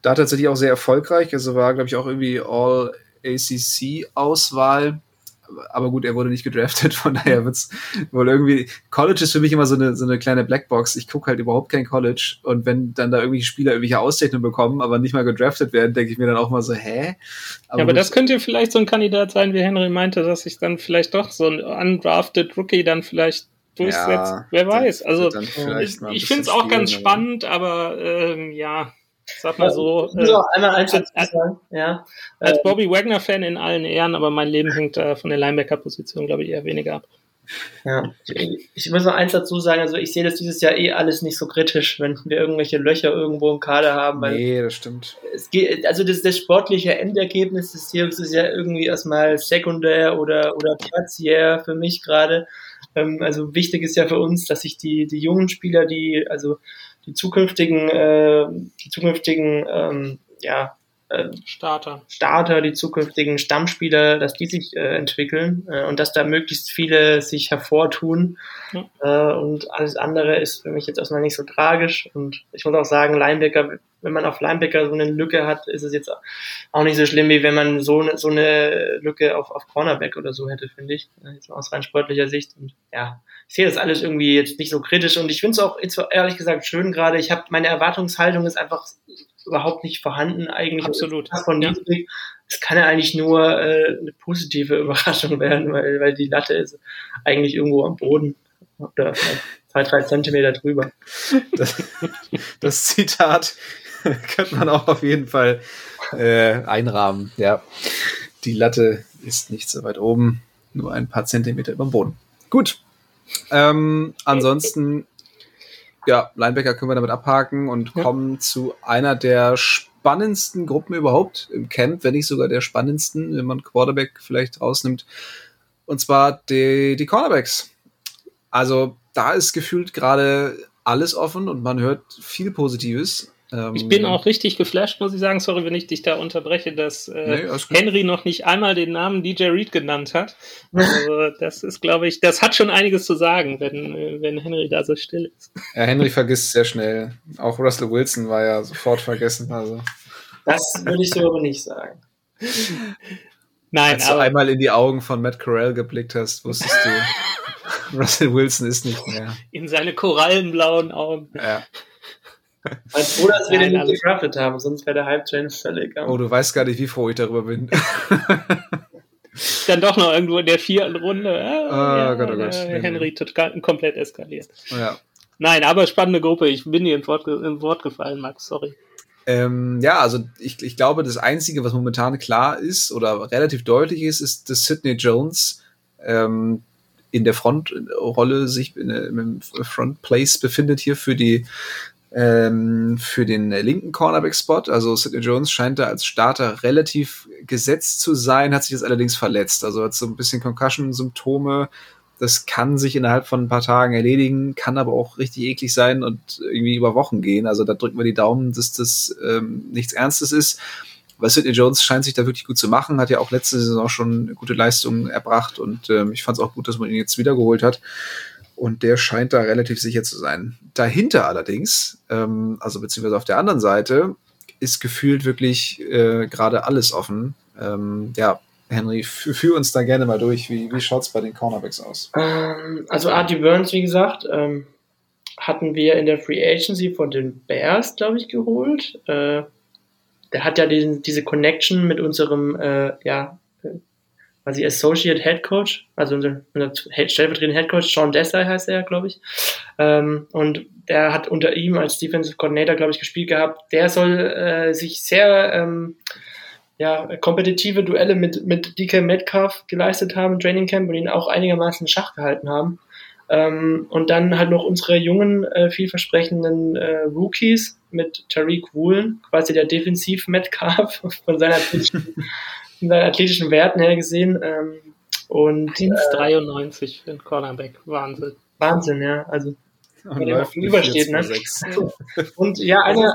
Da tatsächlich auch sehr erfolgreich, also war, glaube ich, auch irgendwie All-ACC-Auswahl aber gut, er wurde nicht gedraftet, von daher wird's wohl irgendwie. College ist für mich immer so eine, so eine kleine Blackbox. Ich gucke halt überhaupt kein College und wenn dann da irgendwelche Spieler irgendwelche Auszeichnungen bekommen, aber nicht mal gedraftet werden, denke ich mir dann auch mal so, hä? Aber, ja, aber das könnte vielleicht so ein Kandidat sein, wie Henry meinte, dass sich dann vielleicht doch so ein undrafted Rookie dann vielleicht durchsetzt. Ja, Wer weiß. Also ich, ich finde es auch ganz spannend, aber ähm, ja, Sag mal so. Äh, so einmal eins als, als, ja. als äh, Bobby Wagner-Fan in allen Ehren, aber mein Leben hängt äh, von der Linebacker-Position, glaube ich, eher weniger ab. Ja, ich, ich muss noch eins dazu sagen, also ich sehe das dieses Jahr eh alles nicht so kritisch, wenn wir irgendwelche Löcher irgendwo im Kader haben. Weil nee, das stimmt. Es geht, also das, das sportliche Endergebnis des Teams ist ja irgendwie erstmal sekundär oder, oder tertiär für mich gerade. Ähm, also wichtig ist ja für uns, dass sich die, die jungen Spieler, die, also die zukünftigen, äh, die zukünftigen ähm, ja, äh, Starter. Starter, die zukünftigen Stammspieler, dass die sich äh, entwickeln äh, und dass da möglichst viele sich hervortun. Äh, und alles andere ist für mich jetzt erstmal nicht so tragisch. Und ich muss auch sagen, Linebacker, wenn man auf Linebacker so eine Lücke hat, ist es jetzt auch nicht so schlimm, wie wenn man so, eine so eine Lücke auf, auf Cornerback oder so hätte, finde ich. Jetzt aus rein sportlicher Sicht. Und ja, ich sehe das alles irgendwie jetzt nicht so kritisch und ich finde es auch jetzt ehrlich gesagt schön gerade. Ich habe meine Erwartungshaltung ist einfach überhaupt nicht vorhanden eigentlich. Absolut. Von ja. Es kann ja eigentlich nur äh, eine positive Überraschung werden, weil, weil die Latte ist eigentlich irgendwo am Boden oder zwei, drei Zentimeter drüber. Das, das Zitat könnte man auch auf jeden Fall äh, einrahmen. Ja, die Latte ist nicht so weit oben, nur ein paar Zentimeter über dem Boden. Gut, ähm, ansonsten, ja, Linebacker können wir damit abhaken und ja. kommen zu einer der spannendsten Gruppen überhaupt im Camp, wenn nicht sogar der spannendsten, wenn man Quarterback vielleicht rausnimmt. Und zwar die, die Cornerbacks. Also da ist gefühlt gerade alles offen und man hört viel Positives. Ähm, ich bin auch richtig geflasht, muss ich sagen. Sorry, wenn ich dich da unterbreche, dass äh, nee, Henry noch nicht einmal den Namen DJ Reed genannt hat. Also, das ist, glaube ich, das hat schon einiges zu sagen, wenn, wenn Henry da so still ist. Ja, Henry vergisst sehr schnell. Auch Russell Wilson war ja sofort vergessen. Also. Das würde ich so aber nicht sagen. Nein, Als aber, du einmal in die Augen von Matt Corral geblickt hast, wusstest du, Russell Wilson ist nicht mehr. In seine korallenblauen Augen. Ja. Mein froh, dass wir Nein, den nicht gedraftet haben, sonst wäre der Hype-Train völlig. Oh, du weißt gar nicht, wie froh ich darüber bin. Dann doch noch irgendwo in der vierten Runde. Äh, ah, ja, Gott, oh Gott. Äh, Henry total, komplett eskaliert. Ja. Nein, aber spannende Gruppe. Ich bin dir ins Wort, ins Wort gefallen, Max, sorry. Ähm, ja, also ich, ich glaube, das Einzige, was momentan klar ist oder relativ deutlich ist, ist, dass Sidney Jones ähm, in der Frontrolle sich in, im Front Place befindet hier für die ähm, für den linken Cornerback-Spot. Also Sidney Jones scheint da als Starter relativ gesetzt zu sein, hat sich jetzt allerdings verletzt. Also hat so ein bisschen Concussion-Symptome. Das kann sich innerhalb von ein paar Tagen erledigen, kann aber auch richtig eklig sein und irgendwie über Wochen gehen. Also da drücken wir die Daumen, dass das ähm, nichts Ernstes ist. Weil Sidney Jones scheint sich da wirklich gut zu machen, hat ja auch letzte Saison schon gute Leistungen erbracht und ähm, ich fand es auch gut, dass man ihn jetzt wiedergeholt hat. Und der scheint da relativ sicher zu sein. Dahinter allerdings, ähm, also beziehungsweise auf der anderen Seite, ist gefühlt wirklich äh, gerade alles offen. Ähm, ja, Henry, führ uns da gerne mal durch. Wie, wie schaut es bei den Cornerbacks aus? Ähm, also Artie Burns, wie gesagt, ähm, hatten wir in der Free Agency von den Bears, glaube ich, geholt. Äh, der hat ja diesen, diese Connection mit unserem äh, ja, quasi Associate Head Coach, also unser, unser stellvertretender Head Coach, Sean Desai heißt er, glaube ich. Ähm, und der hat unter ihm als Defensive Coordinator, glaube ich, gespielt gehabt. Der soll äh, sich sehr ähm, ja, kompetitive Duelle mit, mit DK Metcalf geleistet haben, Training Camp und ihn auch einigermaßen in Schach gehalten haben. Ähm, und dann halt noch unsere jungen, äh, vielversprechenden äh, Rookies mit Tariq Woolen, quasi der Defensiv Metcalf von seiner von seinen athletischen Werten her gesehen. Ähm, und 1,93 äh, für einen Cornerback. Wahnsinn. Wahnsinn, ja. Also, wenn der übersteht, ne? Und ja, einer,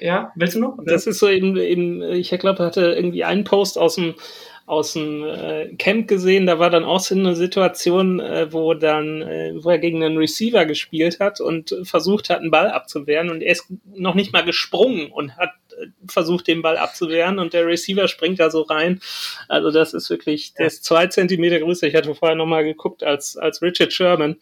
ja, willst du noch? Das ist so eben, eben ich glaube, hatte irgendwie einen Post aus dem aus dem äh, Camp gesehen, da war dann auch so eine Situation, äh, wo dann, äh, wo er gegen einen Receiver gespielt hat und versucht hat, einen Ball abzuwehren und er ist noch nicht mal gesprungen und hat äh, versucht, den Ball abzuwehren und der Receiver springt da so rein. Also das ist wirklich, der ist zwei Zentimeter größer. Ich hatte vorher nochmal geguckt als, als Richard Sherman.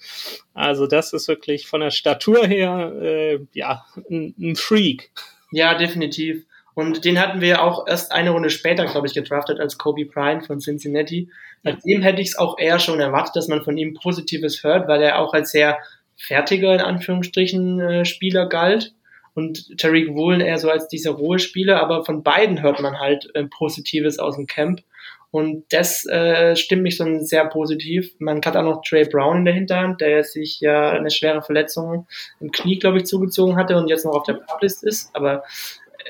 Also das ist wirklich von der Statur her, äh, ja, ein, ein Freak. Ja, definitiv. Und den hatten wir auch erst eine Runde später, glaube ich, gedraftet als Kobe Bryant von Cincinnati. Nach dem hätte ich es auch eher schon erwartet, dass man von ihm Positives hört, weil er auch als sehr fertiger, in Anführungsstrichen, äh, Spieler galt. Und Tariq Woolen eher so als dieser rohe Spieler, aber von beiden hört man halt äh, Positives aus dem Camp. Und das äh, stimmt mich schon sehr positiv. Man hat auch noch Trey Brown in der Hinterhand, der sich ja eine schwere Verletzung im Knie, glaube ich, zugezogen hatte und jetzt noch auf der Publist ist. Aber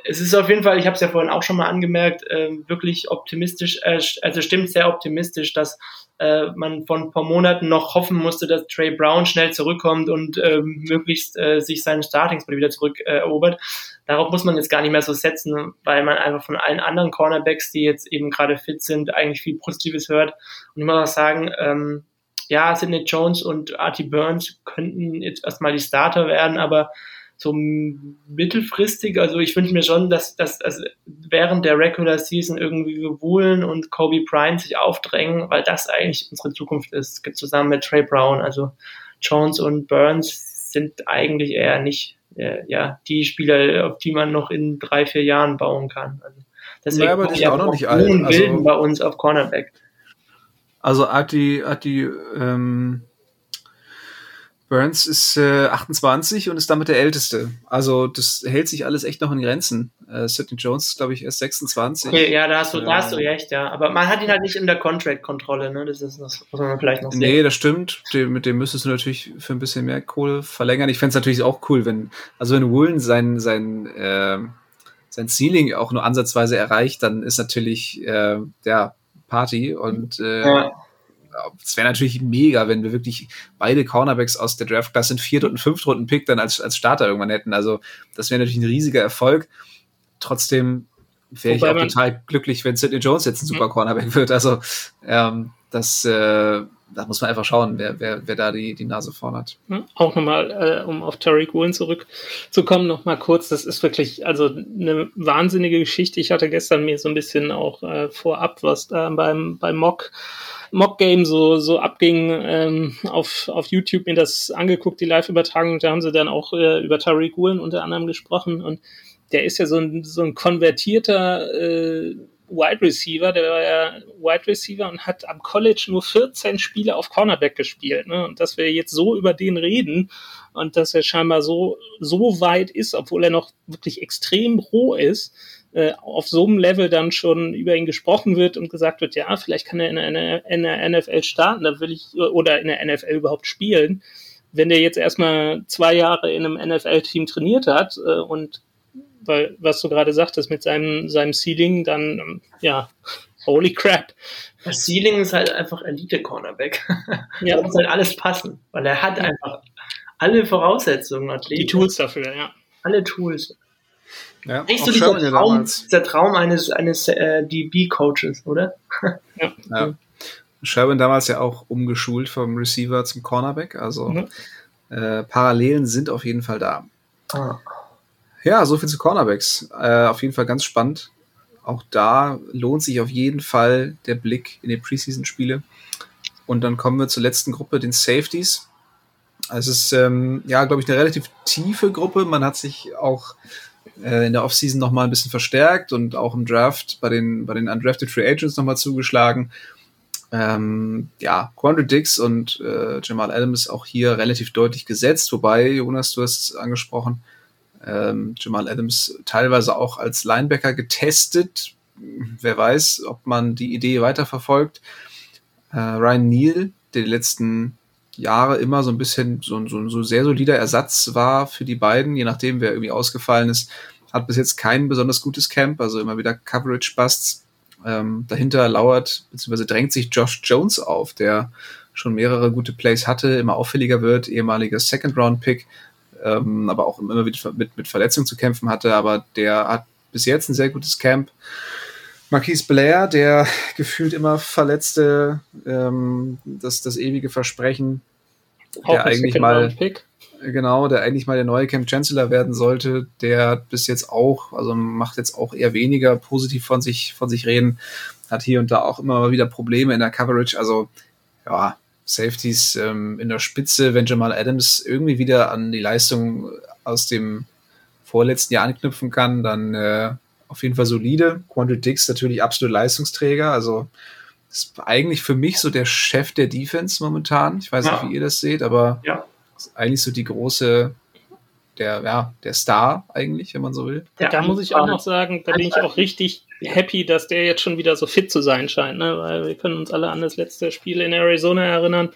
es ist auf jeden Fall, ich habe es ja vorhin auch schon mal angemerkt, äh, wirklich optimistisch, äh, also stimmt sehr optimistisch, dass äh, man von ein paar Monaten noch hoffen musste, dass Trey Brown schnell zurückkommt und äh, möglichst äh, sich seinen Starting-Spot wieder zurückerobert. Äh, Darauf muss man jetzt gar nicht mehr so setzen, weil man einfach von allen anderen Cornerbacks, die jetzt eben gerade fit sind, eigentlich viel Positives hört. Und ich muss auch sagen, ähm, ja, Sidney Jones und Artie Burns könnten jetzt erstmal die Starter werden, aber so mittelfristig, also ich wünsche mir schon, dass, dass, dass während der Regular Season irgendwie Woolen und Kobe Bryant sich aufdrängen, weil das eigentlich unsere Zukunft ist, zusammen mit Trey Brown. Also Jones und Burns sind eigentlich eher nicht äh, ja, die Spieler, auf die man noch in drei, vier Jahren bauen kann. Also deswegen ja, aber die auch noch nicht alt. Also, bei uns auf Cornerback. Also hat die, hat die ähm, Burns ist äh, 28 und ist damit der Älteste. Also das hält sich alles echt noch in Grenzen. Äh, Sidney Jones, glaube ich, erst 26. Okay, ja, da hast du, da hast du recht, ja. Aber man hat ihn halt nicht in der Contract-Kontrolle, ne? Das ist das, was man vielleicht noch sehen. Nee, das stimmt. Dem, mit dem müsstest du natürlich für ein bisschen mehr Kohle verlängern. Ich fände es natürlich auch cool, wenn, also wenn Woolen sein, sein, äh, sein Ceiling auch nur ansatzweise erreicht, dann ist natürlich äh, ja Party und äh, ja es wäre natürlich mega, wenn wir wirklich beide Cornerbacks aus der Draftklasse in viert und fünft Runden Pick dann als, als Starter irgendwann hätten. Also das wäre natürlich ein riesiger Erfolg. Trotzdem wäre ich auch total glücklich, wenn Sidney Jones jetzt ein super Cornerback wird. Also ähm, das, äh, da muss man einfach schauen, wer, wer, wer da die, die Nase vorn hat. Auch nochmal, äh, um auf Tariq Woolen zurückzukommen, nochmal kurz, das ist wirklich also eine wahnsinnige Geschichte. Ich hatte gestern mir so ein bisschen auch äh, vorab was da beim, beim Mock Mock-Game so, so abging, ähm, auf, auf YouTube mir das angeguckt, die Live-Übertragung, da haben sie dann auch äh, über Tariq Woolen unter anderem gesprochen und der ist ja so ein, so ein konvertierter äh, Wide Receiver, der war ja Wide Receiver und hat am College nur 14 Spiele auf Cornerback gespielt. Ne? Und dass wir jetzt so über den reden und dass er scheinbar so, so weit ist, obwohl er noch wirklich extrem roh ist, äh, auf so einem Level dann schon über ihn gesprochen wird und gesagt wird, ja, vielleicht kann er in der, in der NFL starten, da will ich, oder in der NFL überhaupt spielen. Wenn der jetzt erstmal zwei Jahre in einem NFL-Team trainiert hat äh, und weil, was du gerade sagtest mit seinem, seinem Ceiling, dann, ähm, ja, holy crap. Das Ceiling ist halt einfach Elite-Cornerback. Ja. da muss halt alles passen, weil er hat einfach alle Voraussetzungen. Athleten. Die Tools dafür, ja. Alle Tools. Ja, Echt so dieser Traum, dieser Traum eines, eines äh, DB-Coaches, oder? ja. ja. Sherwin damals ja auch umgeschult vom Receiver zum Cornerback, also mhm. äh, Parallelen sind auf jeden Fall da. Ah. Ja, so viel zu Cornerbacks. Äh, auf jeden Fall ganz spannend. Auch da lohnt sich auf jeden Fall der Blick in die Preseason-Spiele. Und dann kommen wir zur letzten Gruppe, den Safeties. Es ist, ähm, ja, glaube ich, eine relativ tiefe Gruppe. Man hat sich auch äh, in der Offseason noch mal ein bisschen verstärkt und auch im Draft bei den, bei den Undrafted Free Agents noch mal zugeschlagen. Ähm, ja, Quandre Dix und äh, Jamal Adams auch hier relativ deutlich gesetzt. Wobei, Jonas, du hast es angesprochen, ähm, Jamal Adams teilweise auch als Linebacker getestet. Wer weiß, ob man die Idee weiterverfolgt. Äh, Ryan Neal, der die letzten Jahre immer so ein bisschen so, so, so sehr solider Ersatz war für die beiden, je nachdem, wer irgendwie ausgefallen ist, hat bis jetzt kein besonders gutes Camp, also immer wieder Coverage-Busts. Ähm, dahinter lauert bzw. drängt sich Josh Jones auf, der schon mehrere gute Plays hatte, immer auffälliger wird, ehemaliger Second-Round-Pick, ähm, aber auch immer wieder mit, mit Verletzungen zu kämpfen hatte. Aber der hat bis jetzt ein sehr gutes Camp. Marquise Blair, der gefühlt immer verletzte, ähm, das, das ewige Versprechen, auch der eigentlich mal, genau, der eigentlich mal der neue Camp Chancellor werden sollte, der bis jetzt auch, also macht jetzt auch eher weniger positiv von sich, von sich reden, hat hier und da auch immer mal wieder Probleme in der Coverage, also, ja, Safeties ähm, in der Spitze, wenn Jamal Adams irgendwie wieder an die Leistung aus dem vorletzten Jahr anknüpfen kann, dann äh, auf jeden Fall solide. Quandre Dix natürlich absolut Leistungsträger, also ist eigentlich für mich so der Chef der Defense momentan. Ich weiß ja. nicht, wie ihr das seht, aber ja. ist eigentlich so die große der, ja, der Star eigentlich, wenn man so will. Ja, da muss ich auch noch sagen, da bin ich auch richtig happy, dass der jetzt schon wieder so fit zu sein scheint, ne? weil wir können uns alle an das letzte Spiel in Arizona erinnern.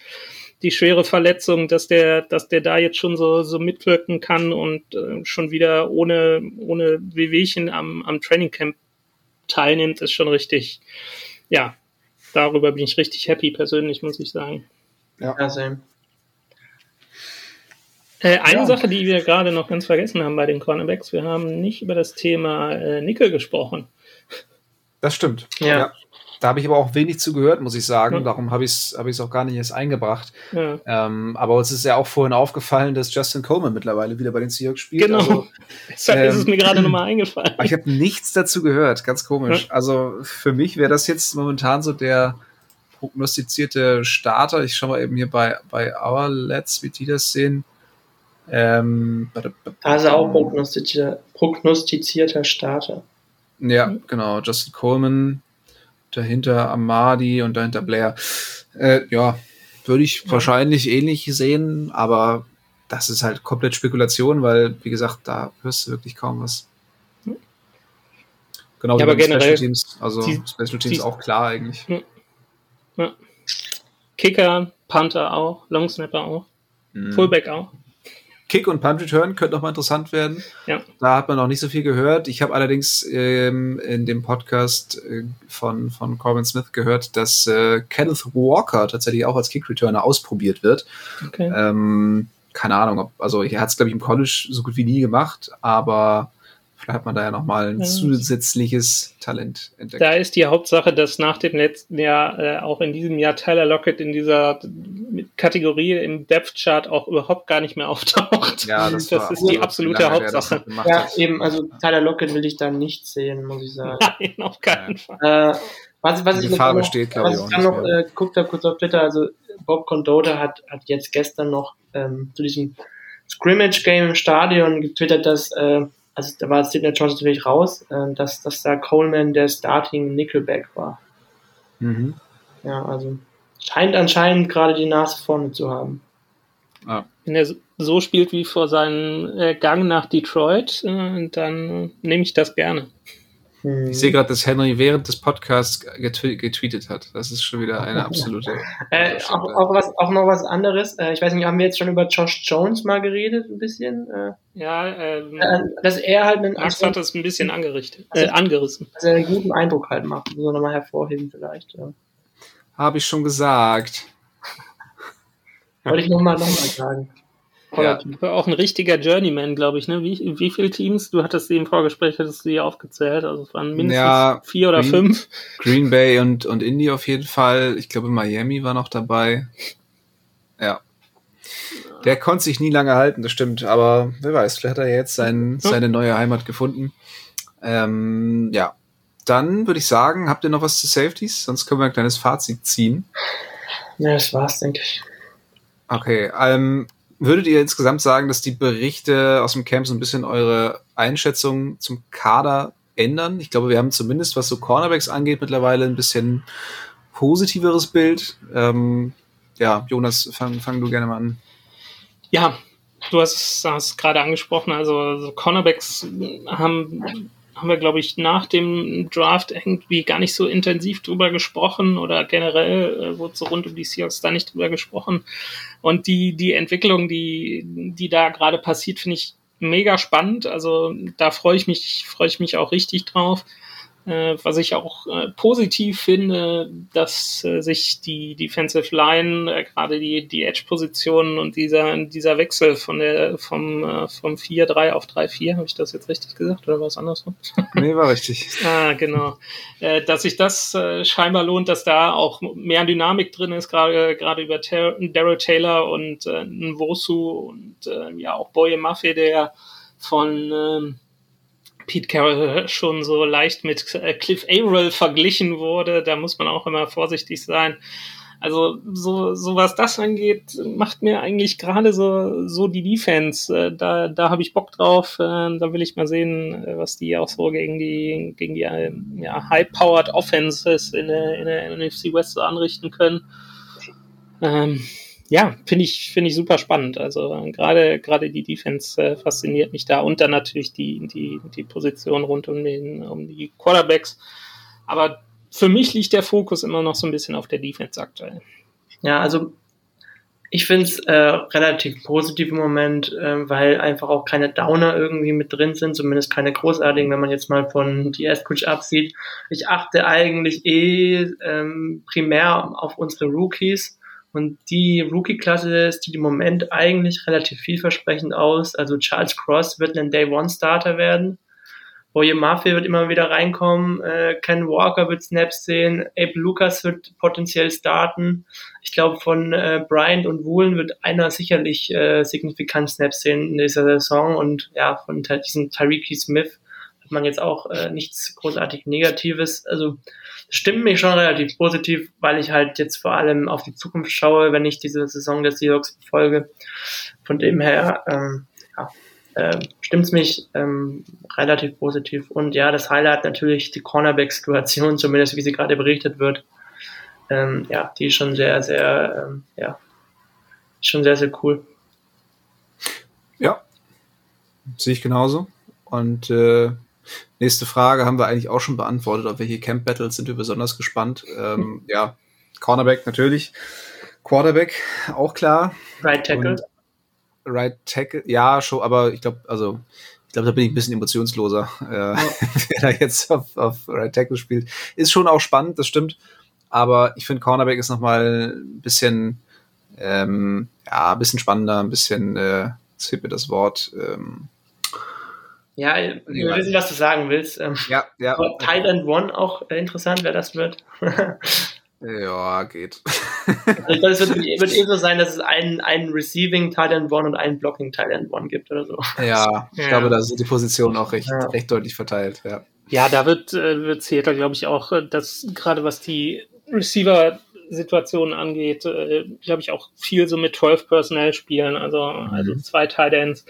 Die schwere Verletzung, dass der, dass der da jetzt schon so, so mitwirken kann und äh, schon wieder ohne, ohne Wehwehchen am, am Trainingcamp teilnimmt, ist schon richtig, ja, darüber bin ich richtig happy persönlich, muss ich sagen. Ja, ja same. Äh, eine ja. Sache, die wir gerade noch ganz vergessen haben bei den Cornerbacks, wir haben nicht über das Thema äh, Nickel gesprochen. Das stimmt. Ja. ja. Da habe ich aber auch wenig zugehört, muss ich sagen. Ja. Darum habe ich es hab auch gar nicht erst eingebracht. Ja. Ähm, aber uns ist ja auch vorhin aufgefallen, dass Justin Coleman mittlerweile wieder bei den Seahawks spielt. Genau. Also, Deshalb ähm, ist es mir gerade nochmal eingefallen. Ich habe nichts dazu gehört, ganz komisch. Also für mich wäre das jetzt momentan so der prognostizierte Starter. Ich schaue mal eben hier bei, bei Our Let's, wie die das sehen. Ähm, also auch prognostizierter, prognostizierter Starter. Ja, genau. Justin Coleman, dahinter Amadi und dahinter Blair. Äh, ja, würde ich ja. wahrscheinlich ähnlich sehen, aber das ist halt komplett Spekulation, weil, wie gesagt, da hörst du wirklich kaum was. Genau ja, wie aber generell, Special Teams. Also die, Special Teams die, auch klar eigentlich. Ja. Kicker, Panther auch, Longsnapper auch, mhm. Fullback auch. Kick und Punt Return könnte noch mal interessant werden. Ja. Da hat man noch nicht so viel gehört. Ich habe allerdings ähm, in dem Podcast äh, von, von Corbin Smith gehört, dass äh, Kenneth Walker tatsächlich auch als Kick Returner ausprobiert wird. Okay. Ähm, keine Ahnung, ob, also er hat es, glaube ich, im College so gut wie nie gemacht, aber Vielleicht hat man da ja nochmal ein zusätzliches Talent entdeckt. Da ist die Hauptsache, dass nach dem letzten Jahr äh, auch in diesem Jahr Tyler Lockett in dieser Kategorie im Depth Chart auch überhaupt gar nicht mehr auftaucht. Ja, das, das ist die absolute Hauptsache. Ja, eben, also Tyler Lockett will ich da nicht sehen, muss ich sagen. Nein, auf keinen. Fall. Äh, was, was die ich Gefahr besteht, glaube ich, auch dann noch äh, guckt da kurz auf Twitter, also Bob Condotta hat, hat jetzt gestern noch ähm, zu diesem Scrimmage-Game im Stadion getwittert, dass äh, also da war Sidney Jones natürlich raus, äh, dass, dass da Coleman der Starting Nickelback war. Mhm. Ja, also scheint anscheinend gerade die Nase vorne zu haben. Ah. Wenn er so spielt wie vor seinem äh, Gang nach Detroit, äh, dann nehme ich das gerne. Hm. Ich sehe gerade, dass Henry während des Podcasts getwe getweetet hat. Das ist schon wieder eine absolute. äh, auch, auch, was, auch noch was anderes. Äh, ich weiß nicht, haben wir jetzt schon über Josh Jones mal geredet, ein bisschen? Äh, ja, ähm, äh, dass er halt einen. Max hat das ein bisschen angerichtet, äh, angerissen. Dass er einen guten Eindruck halt macht. Muss man nochmal hervorheben, vielleicht. Ja. Habe ich schon gesagt. Wollte ich nochmal noch mal sagen. Ja. Auch ein richtiger Journeyman, glaube ich. Ne? Wie, wie viele Teams? Du hattest sie im Vorgespräch, hattest du die aufgezählt. Also es waren mindestens ja, vier oder Green, fünf. Green Bay und, und Indy auf jeden Fall. Ich glaube, Miami war noch dabei. Ja. Der konnte sich nie lange halten, das stimmt. Aber wer weiß, vielleicht hat er jetzt sein, seine neue Heimat gefunden. Ähm, ja. Dann würde ich sagen, habt ihr noch was zu Safeties? Sonst können wir ein kleines Fazit ziehen. Ja, das war's, denke ich. Okay, ähm, Würdet ihr insgesamt sagen, dass die Berichte aus dem Camp so ein bisschen eure Einschätzung zum Kader ändern? Ich glaube, wir haben zumindest, was so Cornerbacks angeht, mittlerweile ein bisschen positiveres Bild. Ähm, ja, Jonas, fang, fang du gerne mal an. Ja, du hast es gerade angesprochen, also so Cornerbacks haben haben wir, glaube ich, nach dem Draft irgendwie gar nicht so intensiv drüber gesprochen oder generell äh, wurde so rund um die Seahawks da nicht drüber gesprochen. Und die, die Entwicklung, die, die da gerade passiert, finde ich mega spannend. Also da freue ich mich, freue ich mich auch richtig drauf. Äh, was ich auch äh, positiv finde, dass äh, sich die Defensive Line, gerade die, die Edge-Positionen und dieser, dieser Wechsel von der, vom, vom 4-3 auf 3-4, habe ich das jetzt richtig gesagt oder war es andersrum? Nee, war richtig. ah, genau. Dass sich das scheinbar lohnt, dass da auch mehr Dynamik drin ist, gerade gerade über Daryl Taylor und äh, Nwosu und ja auch Boye Maffei, der von ähm, Pete Carroll schon so leicht mit äh, Cliff Averill verglichen wurde. Da muss man auch immer vorsichtig sein. Also so, so was das angeht, macht mir eigentlich gerade so, so die Defense. Äh, da, da habe ich Bock drauf. Äh, da will ich mal sehen, was die auch so gegen die, gegen die ja, high-powered Offenses in der, in der NFC West so anrichten können. Ähm, ja, finde ich, finde ich super spannend. Also gerade, gerade die Defense äh, fasziniert mich da und dann natürlich die, die, die Position rund um den, um die Quarterbacks. Aber für mich liegt der Fokus immer noch so ein bisschen auf der Defense aktuell. Ja, also ich finde es äh, relativ positiv im Moment, äh, weil einfach auch keine Downer irgendwie mit drin sind, zumindest keine großartigen, wenn man jetzt mal von die Coach absieht. Ich achte eigentlich eh ähm, primär auf unsere Rookies und die Rookie-Klasse sieht im Moment eigentlich relativ vielversprechend aus. Also Charles Cross wird ein Day-One-Starter werden. Boye Murphy wird immer wieder reinkommen. Äh, Ken Walker wird Snaps sehen. Abe Lucas wird potenziell starten. Ich glaube, von äh, Bryant und Woolen wird einer sicherlich äh, signifikant Snaps sehen in dieser Saison. Und ja, von diesem Tariqi Smith man jetzt auch äh, nichts großartig Negatives. Also stimmt mich schon relativ positiv, weil ich halt jetzt vor allem auf die Zukunft schaue, wenn ich diese Saison der Seahawks verfolge. Von dem her, ähm, ja, äh, stimmt mich ähm, relativ positiv. Und ja, das Highlight natürlich die Cornerback-Situation, zumindest wie sie gerade berichtet wird. Ähm, ja, die ist schon sehr, sehr, ähm, ja, schon sehr, sehr cool. Ja, sehe ich genauso. Und äh, Nächste Frage haben wir eigentlich auch schon beantwortet. Auf welche Camp Battles sind wir besonders gespannt? Ähm, ja, Cornerback natürlich. Quarterback, auch klar. Right Tackle. Und Right Tackle, ja, schon, aber ich glaube, also ich glaube, da bin ich ein bisschen emotionsloser, äh, ja. wer da jetzt auf, auf Right Tackle spielt. Ist schon auch spannend, das stimmt. Aber ich finde, Cornerback ist nochmal ein bisschen, ähm, ja, ein bisschen spannender, ein bisschen, äh, jetzt fehlt mir das Wort, ähm, ja, wir wissen, was du sagen willst. Ähm, ja, ja. End One auch äh, interessant, wer das wird. ja, geht. also ich glaube, es wird, wird eh so sein, dass es einen, einen Receiving End One und einen Blocking End One gibt oder so. Ja, ich ja. glaube, da sind die Positionen auch recht, ja. recht deutlich verteilt. Ja, ja da wird, äh, wird Seattle, glaube ich, auch, äh, das gerade was die Receiver Situationen angeht, äh, glaube ich, auch viel so mit 12 Personnel spielen, also, also mhm. zwei Tight Ends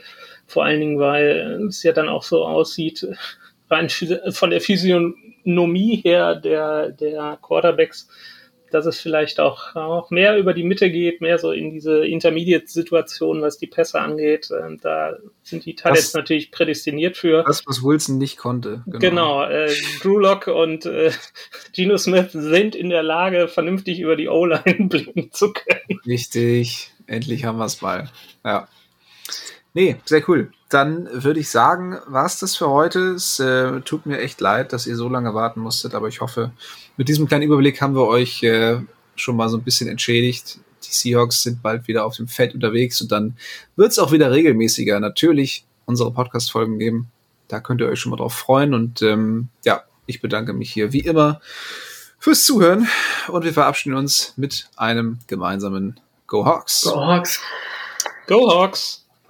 vor allen Dingen, weil es ja dann auch so aussieht, rein von der Physiognomie her der, der Quarterbacks, dass es vielleicht auch, auch mehr über die Mitte geht, mehr so in diese Intermediate-Situation, was die Pässe angeht. Ähm, da sind die Talents natürlich prädestiniert für. Das, was Wilson nicht konnte. Genau, genau äh, Drew Lock und äh, Geno Smith sind in der Lage, vernünftig über die O-Line blicken zu können. Richtig, endlich haben wir es mal. Ja. Nee, sehr cool. Dann würde ich sagen, war's das für heute. Es äh, tut mir echt leid, dass ihr so lange warten musstet, aber ich hoffe, mit diesem kleinen Überblick haben wir euch äh, schon mal so ein bisschen entschädigt. Die Seahawks sind bald wieder auf dem Feld unterwegs und dann wird's auch wieder regelmäßiger natürlich unsere Podcast-Folgen geben. Da könnt ihr euch schon mal drauf freuen und ähm, ja, ich bedanke mich hier wie immer fürs Zuhören und wir verabschieden uns mit einem gemeinsamen Go Hawks. Go Hawks. Go Hawks.